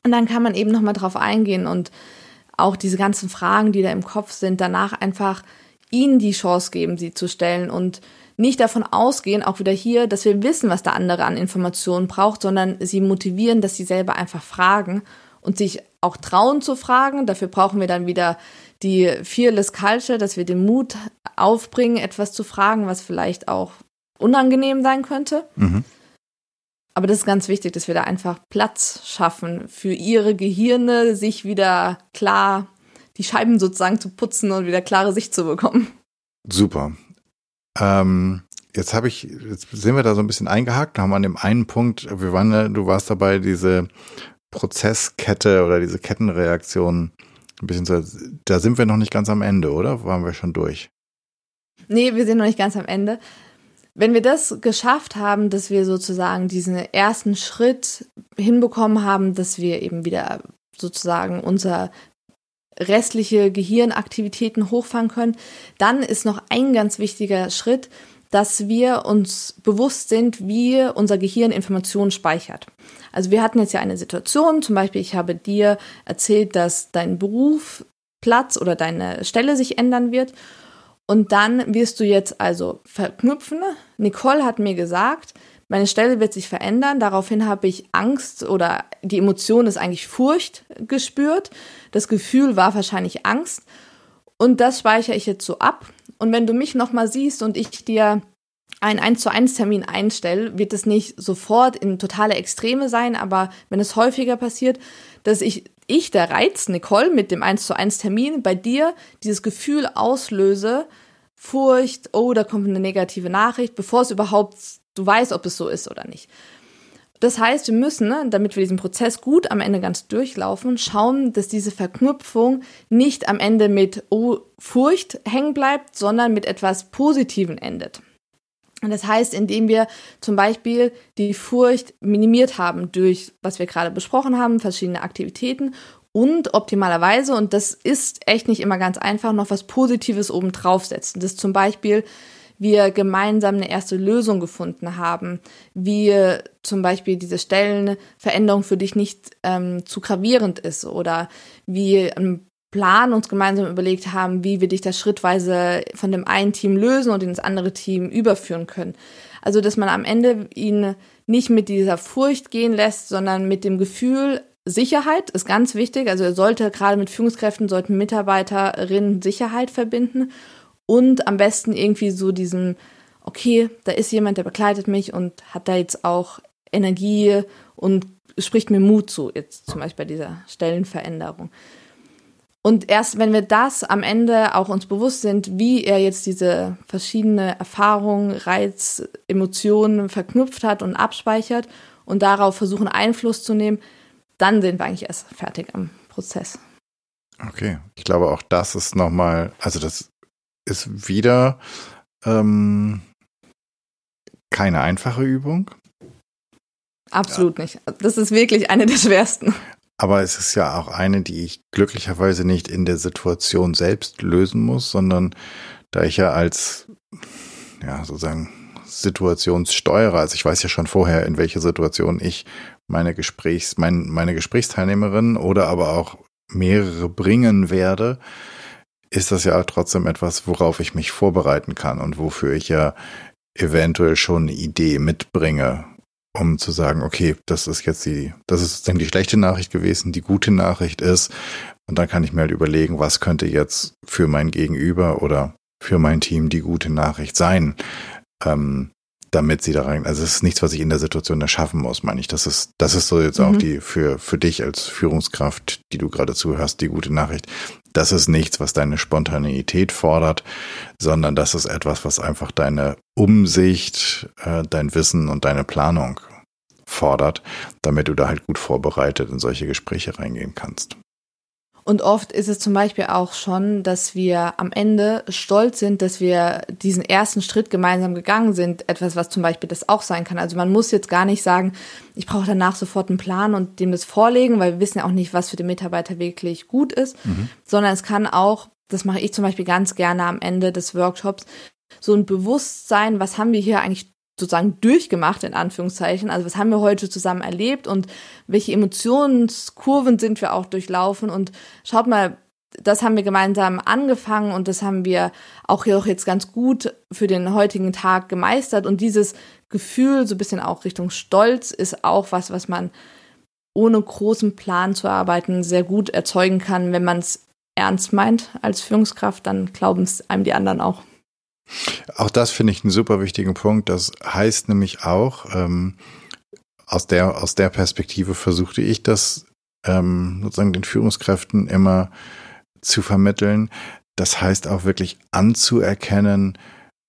Und dann kann man eben nochmal drauf eingehen und auch diese ganzen Fragen, die da im Kopf sind, danach einfach ihnen die Chance geben, sie zu stellen und nicht davon ausgehen, auch wieder hier, dass wir wissen, was der andere an Informationen braucht, sondern sie motivieren, dass sie selber einfach fragen und sich auch trauen zu fragen. Dafür brauchen wir dann wieder die Fearless Culture, dass wir den Mut aufbringen, etwas zu fragen, was vielleicht auch unangenehm sein könnte. Mhm. Aber das ist ganz wichtig, dass wir da einfach Platz schaffen für ihre Gehirne, sich wieder klar, die Scheiben sozusagen zu putzen und wieder klare Sicht zu bekommen. Super. Ähm, jetzt habe ich, jetzt sind wir da so ein bisschen eingehakt, haben an dem einen Punkt, wir waren, du warst dabei, diese Prozesskette oder diese Kettenreaktion ein bisschen so, da sind wir noch nicht ganz am Ende, oder? Waren wir schon durch? Nee, wir sind noch nicht ganz am Ende. Wenn wir das geschafft haben, dass wir sozusagen diesen ersten Schritt hinbekommen haben, dass wir eben wieder sozusagen unser restliche Gehirnaktivitäten hochfahren können, dann ist noch ein ganz wichtiger Schritt, dass wir uns bewusst sind, wie unser Gehirn Informationen speichert. Also wir hatten jetzt ja eine Situation, zum Beispiel ich habe dir erzählt, dass dein Beruf, Platz oder deine Stelle sich ändern wird und dann wirst du jetzt also verknüpfen. Nicole hat mir gesagt, meine Stelle wird sich verändern. Daraufhin habe ich Angst oder die Emotion ist eigentlich Furcht gespürt. Das Gefühl war wahrscheinlich Angst. Und das speichere ich jetzt so ab. Und wenn du mich nochmal siehst und ich dir einen 1 zu 1 Termin einstelle, wird es nicht sofort in totale Extreme sein, aber wenn es häufiger passiert, dass ich, ich der Reiz, Nicole, mit dem 1 zu 1 Termin bei dir dieses Gefühl auslöse, Furcht, oh, da kommt eine negative Nachricht, bevor es überhaupt, du weißt, ob es so ist oder nicht. Das heißt, wir müssen, ne, damit wir diesen Prozess gut am Ende ganz durchlaufen, schauen, dass diese Verknüpfung nicht am Ende mit oh, Furcht hängen bleibt, sondern mit etwas Positiven endet. Und das heißt, indem wir zum Beispiel die Furcht minimiert haben durch, was wir gerade besprochen haben, verschiedene Aktivitäten und optimalerweise, und das ist echt nicht immer ganz einfach, noch was Positives oben draufsetzen. Das zum Beispiel wir gemeinsam eine erste Lösung gefunden haben, wie zum Beispiel diese Stellenveränderung für dich nicht ähm, zu gravierend ist oder wie ein Plan uns gemeinsam überlegt haben, wie wir dich das schrittweise von dem einen Team lösen und ins andere Team überführen können. Also, dass man am Ende ihn nicht mit dieser Furcht gehen lässt, sondern mit dem Gefühl, Sicherheit ist ganz wichtig. Also er sollte gerade mit Führungskräften, sollten Mitarbeiterinnen Sicherheit verbinden und am besten irgendwie so diesen, okay, da ist jemand, der begleitet mich und hat da jetzt auch Energie und spricht mir Mut zu, jetzt zum Beispiel bei dieser Stellenveränderung. Und erst wenn wir das am Ende auch uns bewusst sind, wie er jetzt diese verschiedene Erfahrungen, Reiz, Emotionen verknüpft hat und abspeichert und darauf versuchen Einfluss zu nehmen, dann sind wir eigentlich erst fertig am Prozess. Okay, ich glaube auch das ist nochmal, also das ist wieder ähm, keine einfache Übung. Absolut ja. nicht. Das ist wirklich eine der schwersten. Aber es ist ja auch eine, die ich glücklicherweise nicht in der Situation selbst lösen muss, sondern da ich ja als, ja, sozusagen Situationssteuerer, also ich weiß ja schon vorher, in welche Situation ich meine Gesprächs, mein, meine Gesprächsteilnehmerin oder aber auch mehrere bringen werde, ist das ja trotzdem etwas, worauf ich mich vorbereiten kann und wofür ich ja eventuell schon eine Idee mitbringe, um zu sagen, okay, das ist jetzt die, das ist dann die schlechte Nachricht gewesen, die gute Nachricht ist. Und dann kann ich mir halt überlegen, was könnte jetzt für mein Gegenüber oder für mein Team die gute Nachricht sein. Ähm, damit sie da rein, also es ist nichts, was ich in der Situation erschaffen muss, meine ich. Das ist, das ist so jetzt mhm. auch die für, für dich als Führungskraft, die du gerade zuhörst, die gute Nachricht. Das ist nichts, was deine Spontaneität fordert, sondern das ist etwas, was einfach deine Umsicht, äh, dein Wissen und deine Planung fordert, damit du da halt gut vorbereitet in solche Gespräche reingehen kannst. Und oft ist es zum Beispiel auch schon, dass wir am Ende stolz sind, dass wir diesen ersten Schritt gemeinsam gegangen sind. Etwas, was zum Beispiel das auch sein kann. Also man muss jetzt gar nicht sagen, ich brauche danach sofort einen Plan und dem das vorlegen, weil wir wissen ja auch nicht, was für den Mitarbeiter wirklich gut ist, mhm. sondern es kann auch, das mache ich zum Beispiel ganz gerne am Ende des Workshops, so ein Bewusstsein, was haben wir hier eigentlich sozusagen durchgemacht, in Anführungszeichen. Also was haben wir heute zusammen erlebt und welche Emotionskurven sind wir auch durchlaufen. Und schaut mal, das haben wir gemeinsam angefangen und das haben wir auch hier auch jetzt ganz gut für den heutigen Tag gemeistert. Und dieses Gefühl, so ein bisschen auch Richtung Stolz, ist auch was, was man ohne großen Plan zu arbeiten sehr gut erzeugen kann. Wenn man es ernst meint als Führungskraft, dann glauben es einem die anderen auch. Auch das finde ich einen super wichtigen Punkt. Das heißt nämlich auch, ähm, aus der, aus der Perspektive versuchte ich das ähm, sozusagen den Führungskräften immer zu vermitteln. Das heißt auch wirklich anzuerkennen,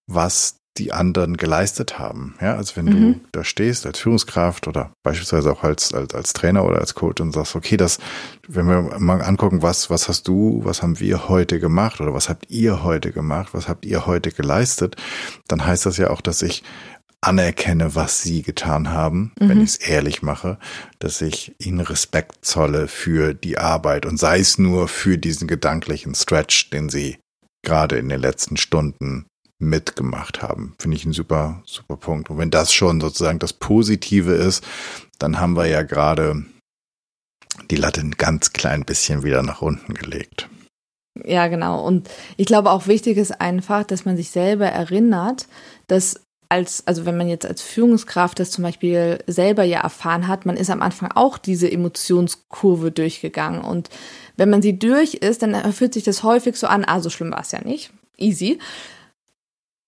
was die anderen geleistet haben. Ja, also wenn mhm. du da stehst als Führungskraft oder beispielsweise auch als, als, als Trainer oder als Coach und sagst, okay, das, wenn wir mal angucken, was, was hast du, was haben wir heute gemacht oder was habt ihr heute gemacht, was habt ihr heute geleistet, dann heißt das ja auch, dass ich anerkenne, was sie getan haben, mhm. wenn ich es ehrlich mache, dass ich ihnen Respekt zolle für die Arbeit und sei es nur für diesen gedanklichen Stretch, den sie gerade in den letzten Stunden mitgemacht haben. Finde ich ein super, super Punkt. Und wenn das schon sozusagen das Positive ist, dann haben wir ja gerade die Latte ein ganz klein bisschen wieder nach unten gelegt. Ja, genau. Und ich glaube auch wichtig ist einfach, dass man sich selber erinnert, dass als, also wenn man jetzt als Führungskraft das zum Beispiel selber ja erfahren hat, man ist am Anfang auch diese Emotionskurve durchgegangen. Und wenn man sie durch ist, dann fühlt sich das häufig so an, ah, so schlimm war es ja nicht. Easy.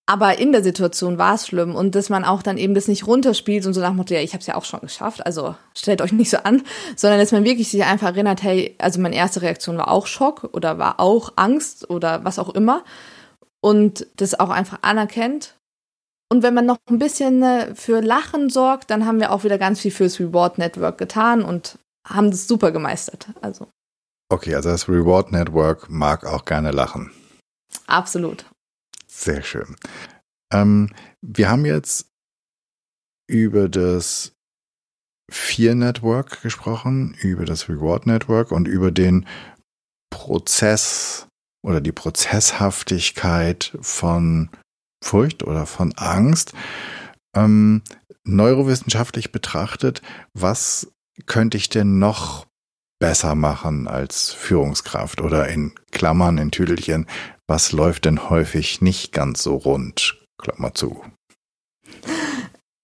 Aber in der Situation war es schlimm und dass man auch dann eben das nicht runterspielt und so nach Motto, ja, ich habe es ja auch schon geschafft, also stellt euch nicht so an, sondern dass man wirklich sich einfach erinnert, hey, also meine erste Reaktion war auch Schock oder war auch Angst oder was auch immer und das auch einfach anerkennt. Und wenn man noch ein bisschen äh, für Lachen sorgt, dann haben wir auch wieder ganz viel fürs Reward Network getan und haben das super gemeistert. Also. Okay, also das Reward Network mag auch gerne lachen. Absolut. Sehr schön. Ähm, wir haben jetzt über das Fear Network gesprochen, über das Reward Network und über den Prozess oder die Prozesshaftigkeit von Furcht oder von Angst. Ähm, neurowissenschaftlich betrachtet, was könnte ich denn noch besser machen als Führungskraft oder in Klammern, in Tüdelchen, was läuft denn häufig nicht ganz so rund? Klammer zu.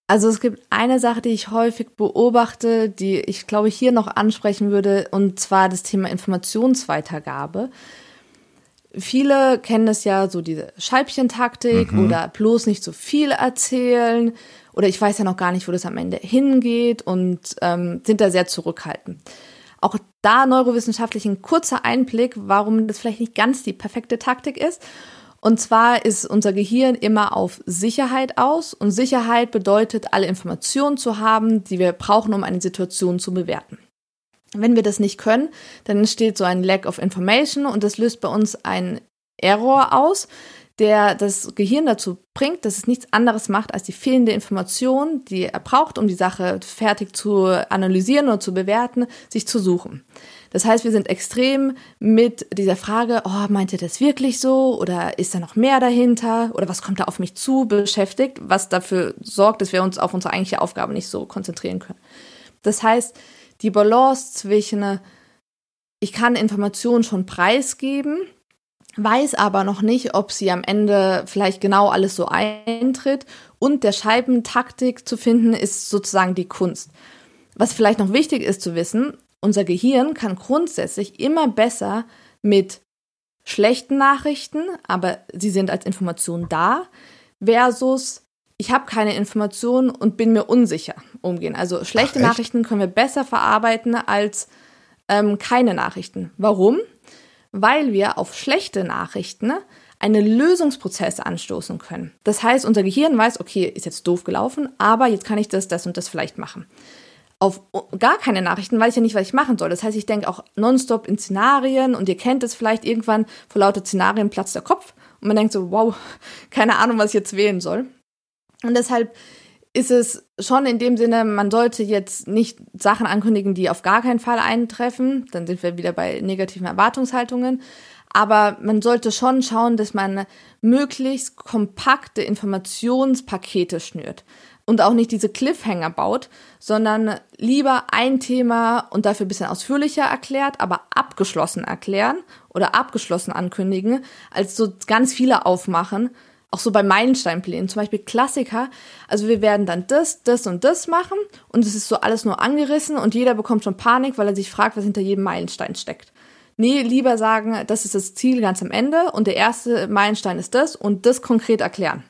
Also es gibt eine Sache, die ich häufig beobachte, die ich glaube ich hier noch ansprechen würde, und zwar das Thema Informationsweitergabe. Viele kennen es ja so diese Scheibchentaktik mhm. oder bloß nicht so viel erzählen oder ich weiß ja noch gar nicht, wo das am Ende hingeht und ähm, sind da sehr zurückhaltend. Auch da neurowissenschaftlich ein kurzer Einblick, warum das vielleicht nicht ganz die perfekte Taktik ist. Und zwar ist unser Gehirn immer auf Sicherheit aus und Sicherheit bedeutet, alle Informationen zu haben, die wir brauchen, um eine Situation zu bewerten. Wenn wir das nicht können, dann entsteht so ein Lack of Information und das löst bei uns einen Error aus, der das Gehirn dazu bringt, dass es nichts anderes macht, als die fehlende Information, die er braucht, um die Sache fertig zu analysieren oder zu bewerten, sich zu suchen. Das heißt, wir sind extrem mit dieser Frage, oh, meint ihr das wirklich so? Oder ist da noch mehr dahinter? Oder was kommt da auf mich zu beschäftigt, was dafür sorgt, dass wir uns auf unsere eigentliche Aufgabe nicht so konzentrieren können. Das heißt, die Balance zwischen, ich kann Informationen schon preisgeben, weiß aber noch nicht, ob sie am Ende vielleicht genau alles so eintritt. Und der Scheibentaktik zu finden, ist sozusagen die Kunst. Was vielleicht noch wichtig ist zu wissen, unser Gehirn kann grundsätzlich immer besser mit schlechten Nachrichten, aber sie sind als Information da, versus ich habe keine Informationen und bin mir unsicher umgehen. Also schlechte Ach, Nachrichten können wir besser verarbeiten als ähm, keine Nachrichten. Warum? Weil wir auf schlechte Nachrichten einen Lösungsprozess anstoßen können. Das heißt, unser Gehirn weiß, okay, ist jetzt doof gelaufen, aber jetzt kann ich das, das und das vielleicht machen. Auf gar keine Nachrichten weiß ich ja nicht, was ich machen soll. Das heißt, ich denke auch nonstop in Szenarien und ihr kennt es vielleicht irgendwann vor lauter Szenarien platzt der Kopf und man denkt so, wow, keine Ahnung, was ich jetzt wählen soll. Und deshalb ist es schon in dem Sinne, man sollte jetzt nicht Sachen ankündigen, die auf gar keinen Fall eintreffen. Dann sind wir wieder bei negativen Erwartungshaltungen. Aber man sollte schon schauen, dass man möglichst kompakte Informationspakete schnürt und auch nicht diese Cliffhanger baut, sondern lieber ein Thema und dafür ein bisschen ausführlicher erklärt, aber abgeschlossen erklären oder abgeschlossen ankündigen, als so ganz viele aufmachen auch so bei Meilensteinplänen, zum Beispiel Klassiker. Also wir werden dann das, das und das machen und es ist so alles nur angerissen und jeder bekommt schon Panik, weil er sich fragt, was hinter jedem Meilenstein steckt. Nee, lieber sagen, das ist das Ziel ganz am Ende und der erste Meilenstein ist das und das konkret erklären.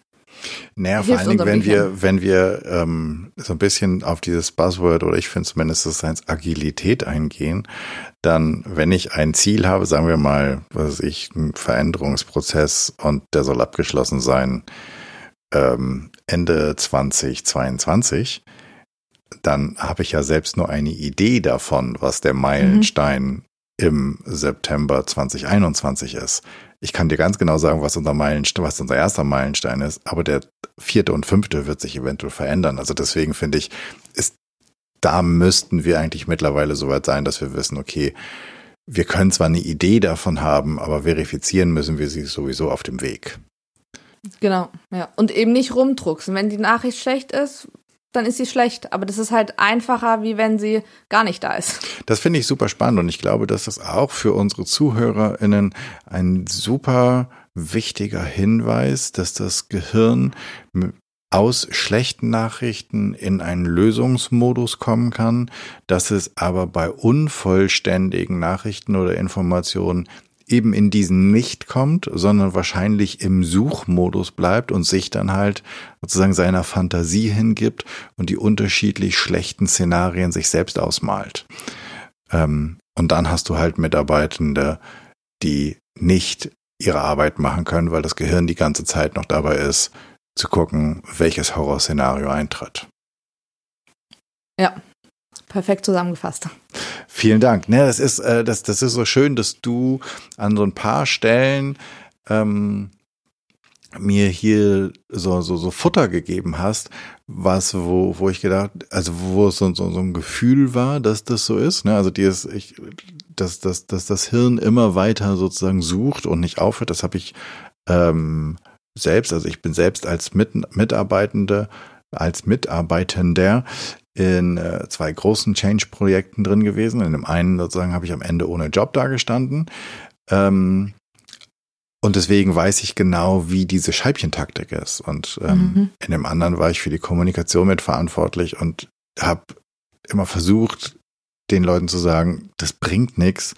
Naja, vor allen Dingen, wenn wir, wenn wir ähm, so ein bisschen auf dieses Buzzword oder ich finde zumindest das heißt Agilität eingehen, dann, wenn ich ein Ziel habe, sagen wir mal, was weiß ich, ein Veränderungsprozess und der soll abgeschlossen sein ähm, Ende 2022, dann habe ich ja selbst nur eine Idee davon, was der Meilenstein mhm. im September 2021 ist. Ich kann dir ganz genau sagen, was unser Meilenstein, was unser erster Meilenstein ist, aber der vierte und fünfte wird sich eventuell verändern. Also deswegen finde ich, ist, da müssten wir eigentlich mittlerweile so weit sein, dass wir wissen, okay, wir können zwar eine Idee davon haben, aber verifizieren müssen wir sie sowieso auf dem Weg. Genau, ja. Und eben nicht rumdrucksen. Wenn die Nachricht schlecht ist, dann ist sie schlecht. Aber das ist halt einfacher, wie wenn sie gar nicht da ist. Das finde ich super spannend und ich glaube, dass das auch für unsere ZuhörerInnen ein super wichtiger Hinweis, dass das Gehirn aus schlechten Nachrichten in einen Lösungsmodus kommen kann, dass es aber bei unvollständigen Nachrichten oder Informationen eben in diesen nicht kommt, sondern wahrscheinlich im Suchmodus bleibt und sich dann halt sozusagen seiner Fantasie hingibt und die unterschiedlich schlechten Szenarien sich selbst ausmalt. Ähm, und dann hast du halt Mitarbeitende, die nicht ihre Arbeit machen können, weil das Gehirn die ganze Zeit noch dabei ist, zu gucken, welches Horrorszenario eintritt. Ja, perfekt zusammengefasst. Vielen Dank. Ne, das ist, äh, das, das ist so schön, dass du an so ein paar Stellen ähm, mir hier so, so, so Futter gegeben hast, was, wo, wo ich gedacht, also wo es so, so, so ein Gefühl war, dass das so ist. Ne? Also dieses, ich, dass, dass, dass das Hirn immer weiter sozusagen sucht und nicht aufhört, das habe ich ähm, selbst, also ich bin selbst als Mit Mitarbeitende, als Mitarbeitender in äh, zwei großen Change-Projekten drin gewesen. In dem einen sozusagen habe ich am Ende ohne Job dagestanden. Ähm, und deswegen weiß ich genau, wie diese Scheibchentaktik ist. Und ähm, mhm. in dem anderen war ich für die Kommunikation mitverantwortlich und habe immer versucht, den Leuten zu sagen, das bringt nichts,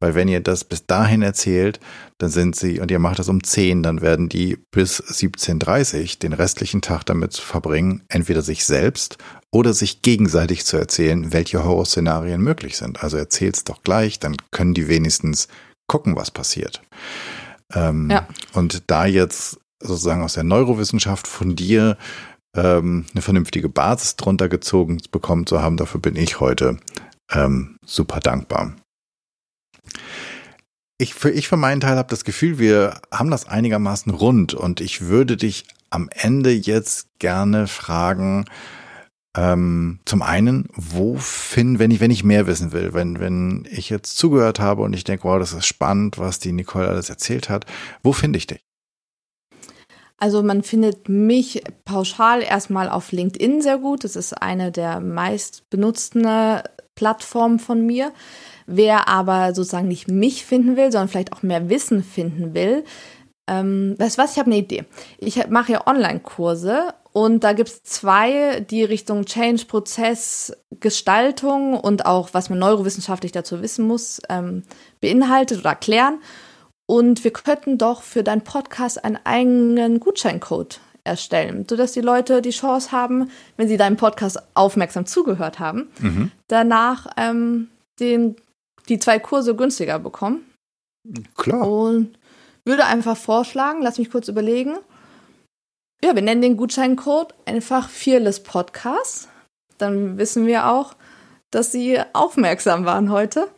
weil wenn ihr das bis dahin erzählt, dann sind sie, und ihr macht das um 10, dann werden die bis 17.30 den restlichen Tag damit verbringen, entweder sich selbst oder sich gegenseitig zu erzählen, welche Horrorszenarien möglich sind. Also erzähl's doch gleich, dann können die wenigstens gucken, was passiert. Ähm, ja. Und da jetzt sozusagen aus der Neurowissenschaft von dir ähm, eine vernünftige Basis drunter gezogen bekommen zu haben, dafür bin ich heute ähm, super dankbar ich für, ich für meinen Teil habe das Gefühl, wir haben das einigermaßen rund und ich würde dich am Ende jetzt gerne fragen, ähm, zum einen, wo finden, wenn ich, wenn ich mehr wissen will, wenn, wenn ich jetzt zugehört habe und ich denke, wow, das ist spannend, was die Nicole alles erzählt hat, wo finde ich dich? Also man findet mich pauschal erstmal auf LinkedIn sehr gut. Das ist eine der meist benutzten Plattformen von mir. Wer aber sozusagen nicht mich finden will, sondern vielleicht auch mehr Wissen finden will, ähm, weißt du was, ich habe eine Idee. Ich mache ja Online-Kurse und da gibt es zwei, die Richtung Change-Prozess, Gestaltung und auch, was man neurowissenschaftlich dazu wissen muss, ähm, beinhaltet oder erklären. Und wir könnten doch für deinen Podcast einen eigenen Gutscheincode erstellen, sodass die Leute die Chance haben, wenn sie deinem Podcast aufmerksam zugehört haben, mhm. danach ähm, den, die zwei Kurse günstiger bekommen. Klar. Und würde einfach vorschlagen, lass mich kurz überlegen. Ja, wir nennen den Gutscheincode einfach Fearless Podcast. Dann wissen wir auch, dass Sie aufmerksam waren heute.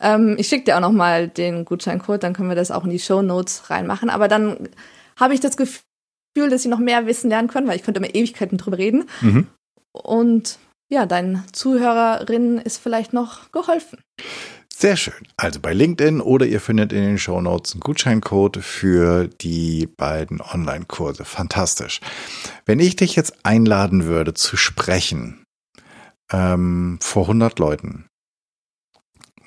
Ähm, ich schicke dir auch nochmal den Gutscheincode, dann können wir das auch in die Show Notes reinmachen. Aber dann habe ich das Gefühl, dass Sie noch mehr Wissen lernen können, weil ich könnte immer Ewigkeiten drüber reden. Mhm. Und ja, deinen Zuhörerinnen ist vielleicht noch geholfen. Sehr schön. Also bei LinkedIn oder ihr findet in den Show Notes einen Gutscheincode für die beiden Online-Kurse. Fantastisch. Wenn ich dich jetzt einladen würde zu sprechen ähm, vor 100 Leuten,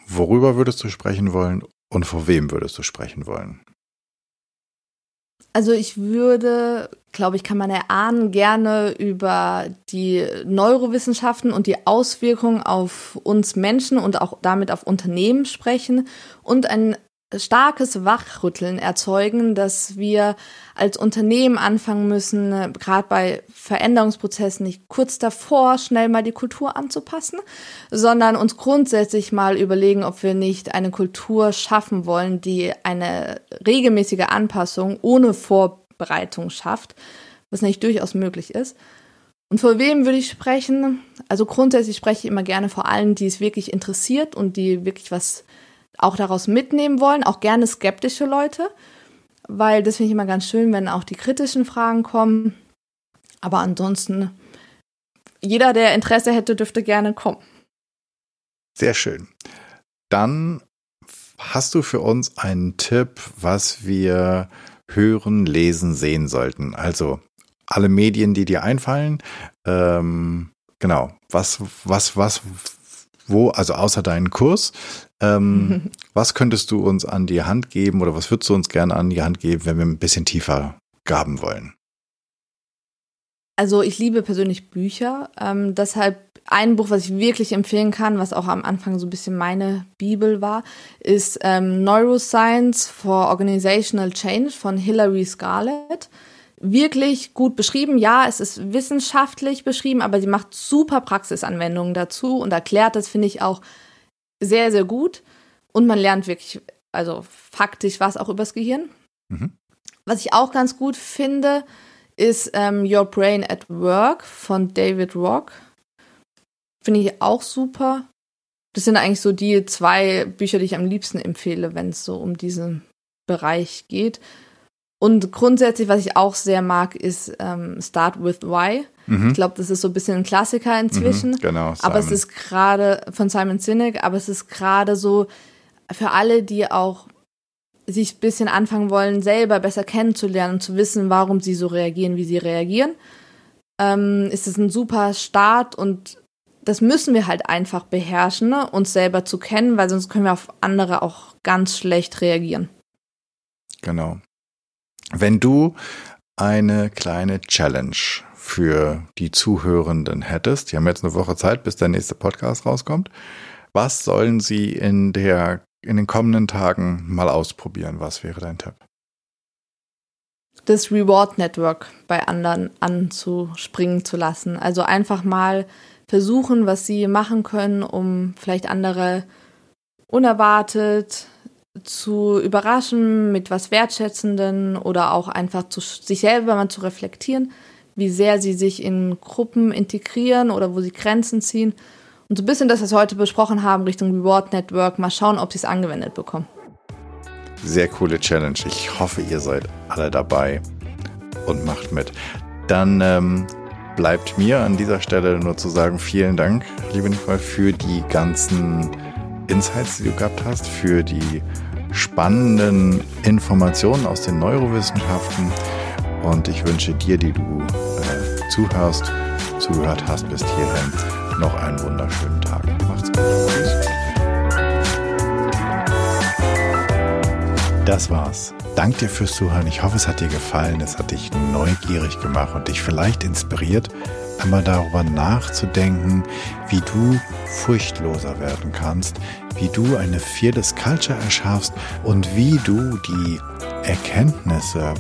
worüber würdest du sprechen wollen und vor wem würdest du sprechen wollen? Also ich würde, glaube ich, kann man erahnen, gerne über die Neurowissenschaften und die Auswirkungen auf uns Menschen und auch damit auf Unternehmen sprechen und ein starkes Wachrütteln erzeugen, dass wir als Unternehmen anfangen müssen, äh, gerade bei Veränderungsprozessen nicht kurz davor schnell mal die Kultur anzupassen, sondern uns grundsätzlich mal überlegen, ob wir nicht eine Kultur schaffen wollen, die eine regelmäßige Anpassung ohne Vorbereitung schafft, was nicht durchaus möglich ist. Und vor wem würde ich sprechen? Also grundsätzlich spreche ich immer gerne vor allen, die es wirklich interessiert und die wirklich was auch daraus mitnehmen wollen, auch gerne skeptische Leute, weil das finde ich immer ganz schön, wenn auch die kritischen Fragen kommen. Aber ansonsten, jeder, der Interesse hätte, dürfte gerne kommen. Sehr schön. Dann hast du für uns einen Tipp, was wir hören, lesen, sehen sollten. Also alle Medien, die dir einfallen. Ähm, genau. Was, was, was, wo, also außer deinen Kurs, ähm, was könntest du uns an die Hand geben oder was würdest du uns gerne an die Hand geben, wenn wir ein bisschen tiefer gaben wollen? Also ich liebe persönlich Bücher. Ähm, deshalb ein Buch, was ich wirklich empfehlen kann, was auch am Anfang so ein bisschen meine Bibel war, ist ähm, Neuroscience for Organizational Change von Hilary Scarlett wirklich gut beschrieben. Ja, es ist wissenschaftlich beschrieben, aber sie macht super Praxisanwendungen dazu und erklärt das, finde ich, auch sehr, sehr gut. Und man lernt wirklich, also faktisch was auch übers Gehirn. Mhm. Was ich auch ganz gut finde, ist ähm, Your Brain at Work von David Rock. Finde ich auch super. Das sind eigentlich so die zwei Bücher, die ich am liebsten empfehle, wenn es so um diesen Bereich geht. Und grundsätzlich, was ich auch sehr mag, ist ähm, Start with Why. Mhm. Ich glaube, das ist so ein bisschen ein Klassiker inzwischen. Mhm, genau. Simon. Aber es ist gerade von Simon Sinek, aber es ist gerade so für alle, die auch sich ein bisschen anfangen wollen, selber besser kennenzulernen und zu wissen, warum sie so reagieren, wie sie reagieren, ähm, ist es ein super Start und das müssen wir halt einfach beherrschen, ne? uns selber zu kennen, weil sonst können wir auf andere auch ganz schlecht reagieren. Genau. Wenn du eine kleine Challenge für die Zuhörenden hättest, die haben jetzt eine Woche Zeit, bis der nächste Podcast rauskommt, was sollen sie in der in den kommenden Tagen mal ausprobieren? Was wäre dein Tipp? Das Reward Network bei anderen anzuspringen zu lassen. Also einfach mal versuchen, was sie machen können, um vielleicht andere unerwartet zu überraschen mit was Wertschätzenden oder auch einfach zu, sich selber mal zu reflektieren, wie sehr sie sich in Gruppen integrieren oder wo sie Grenzen ziehen. Und so ein bisschen das, was wir heute besprochen haben, Richtung Reward Network, mal schauen, ob sie es angewendet bekommen. Sehr coole Challenge. Ich hoffe, ihr seid alle dabei und macht mit. Dann ähm, bleibt mir an dieser Stelle nur zu sagen, vielen Dank, liebe Nicole, für die ganzen Insights, die du gehabt hast, für die spannenden Informationen aus den Neurowissenschaften. Und ich wünsche dir, die du äh, zuhörst, zugehört hast bis hierhin, noch einen wunderschönen Tag. Macht's gut. Tschüss. Das war's. Dank dir fürs Zuhören. Ich hoffe, es hat dir gefallen. Es hat dich neugierig gemacht und dich vielleicht inspiriert, einmal darüber nachzudenken, wie du furchtloser werden kannst, wie du eine Fearless Culture erschaffst und wie du die Erkenntnisse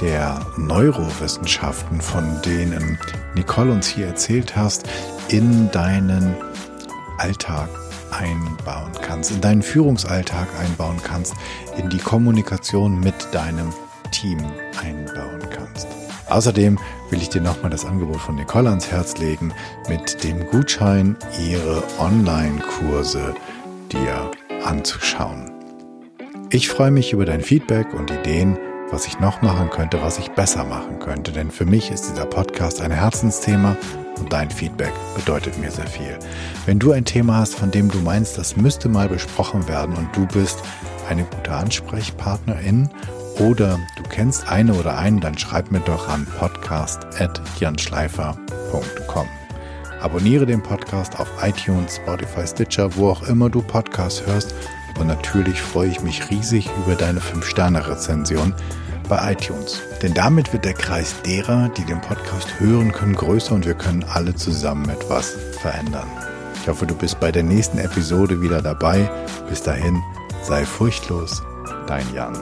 der Neurowissenschaften, von denen Nicole uns hier erzählt hast, in deinen Alltag einbauen kannst, in deinen Führungsalltag einbauen kannst, in die Kommunikation mit deinem Team einbauen kannst. Außerdem will ich dir nochmal das Angebot von Nicole ans Herz legen, mit dem Gutschein ihre Online-Kurse dir anzuschauen. Ich freue mich über dein Feedback und Ideen, was ich noch machen könnte, was ich besser machen könnte, denn für mich ist dieser Podcast ein Herzensthema und dein Feedback bedeutet mir sehr viel. Wenn du ein Thema hast, von dem du meinst, das müsste mal besprochen werden und du bist eine gute Ansprechpartnerin oder du kennst eine oder einen, dann schreib mir doch an podcast.janschleifer.com. Abonniere den Podcast auf iTunes, Spotify, Stitcher, wo auch immer du Podcasts hörst. Und natürlich freue ich mich riesig über deine 5-Sterne-Rezension bei iTunes. Denn damit wird der Kreis derer, die den Podcast hören können, größer und wir können alle zusammen etwas verändern. Ich hoffe, du bist bei der nächsten Episode wieder dabei. Bis dahin, sei furchtlos, dein Jan.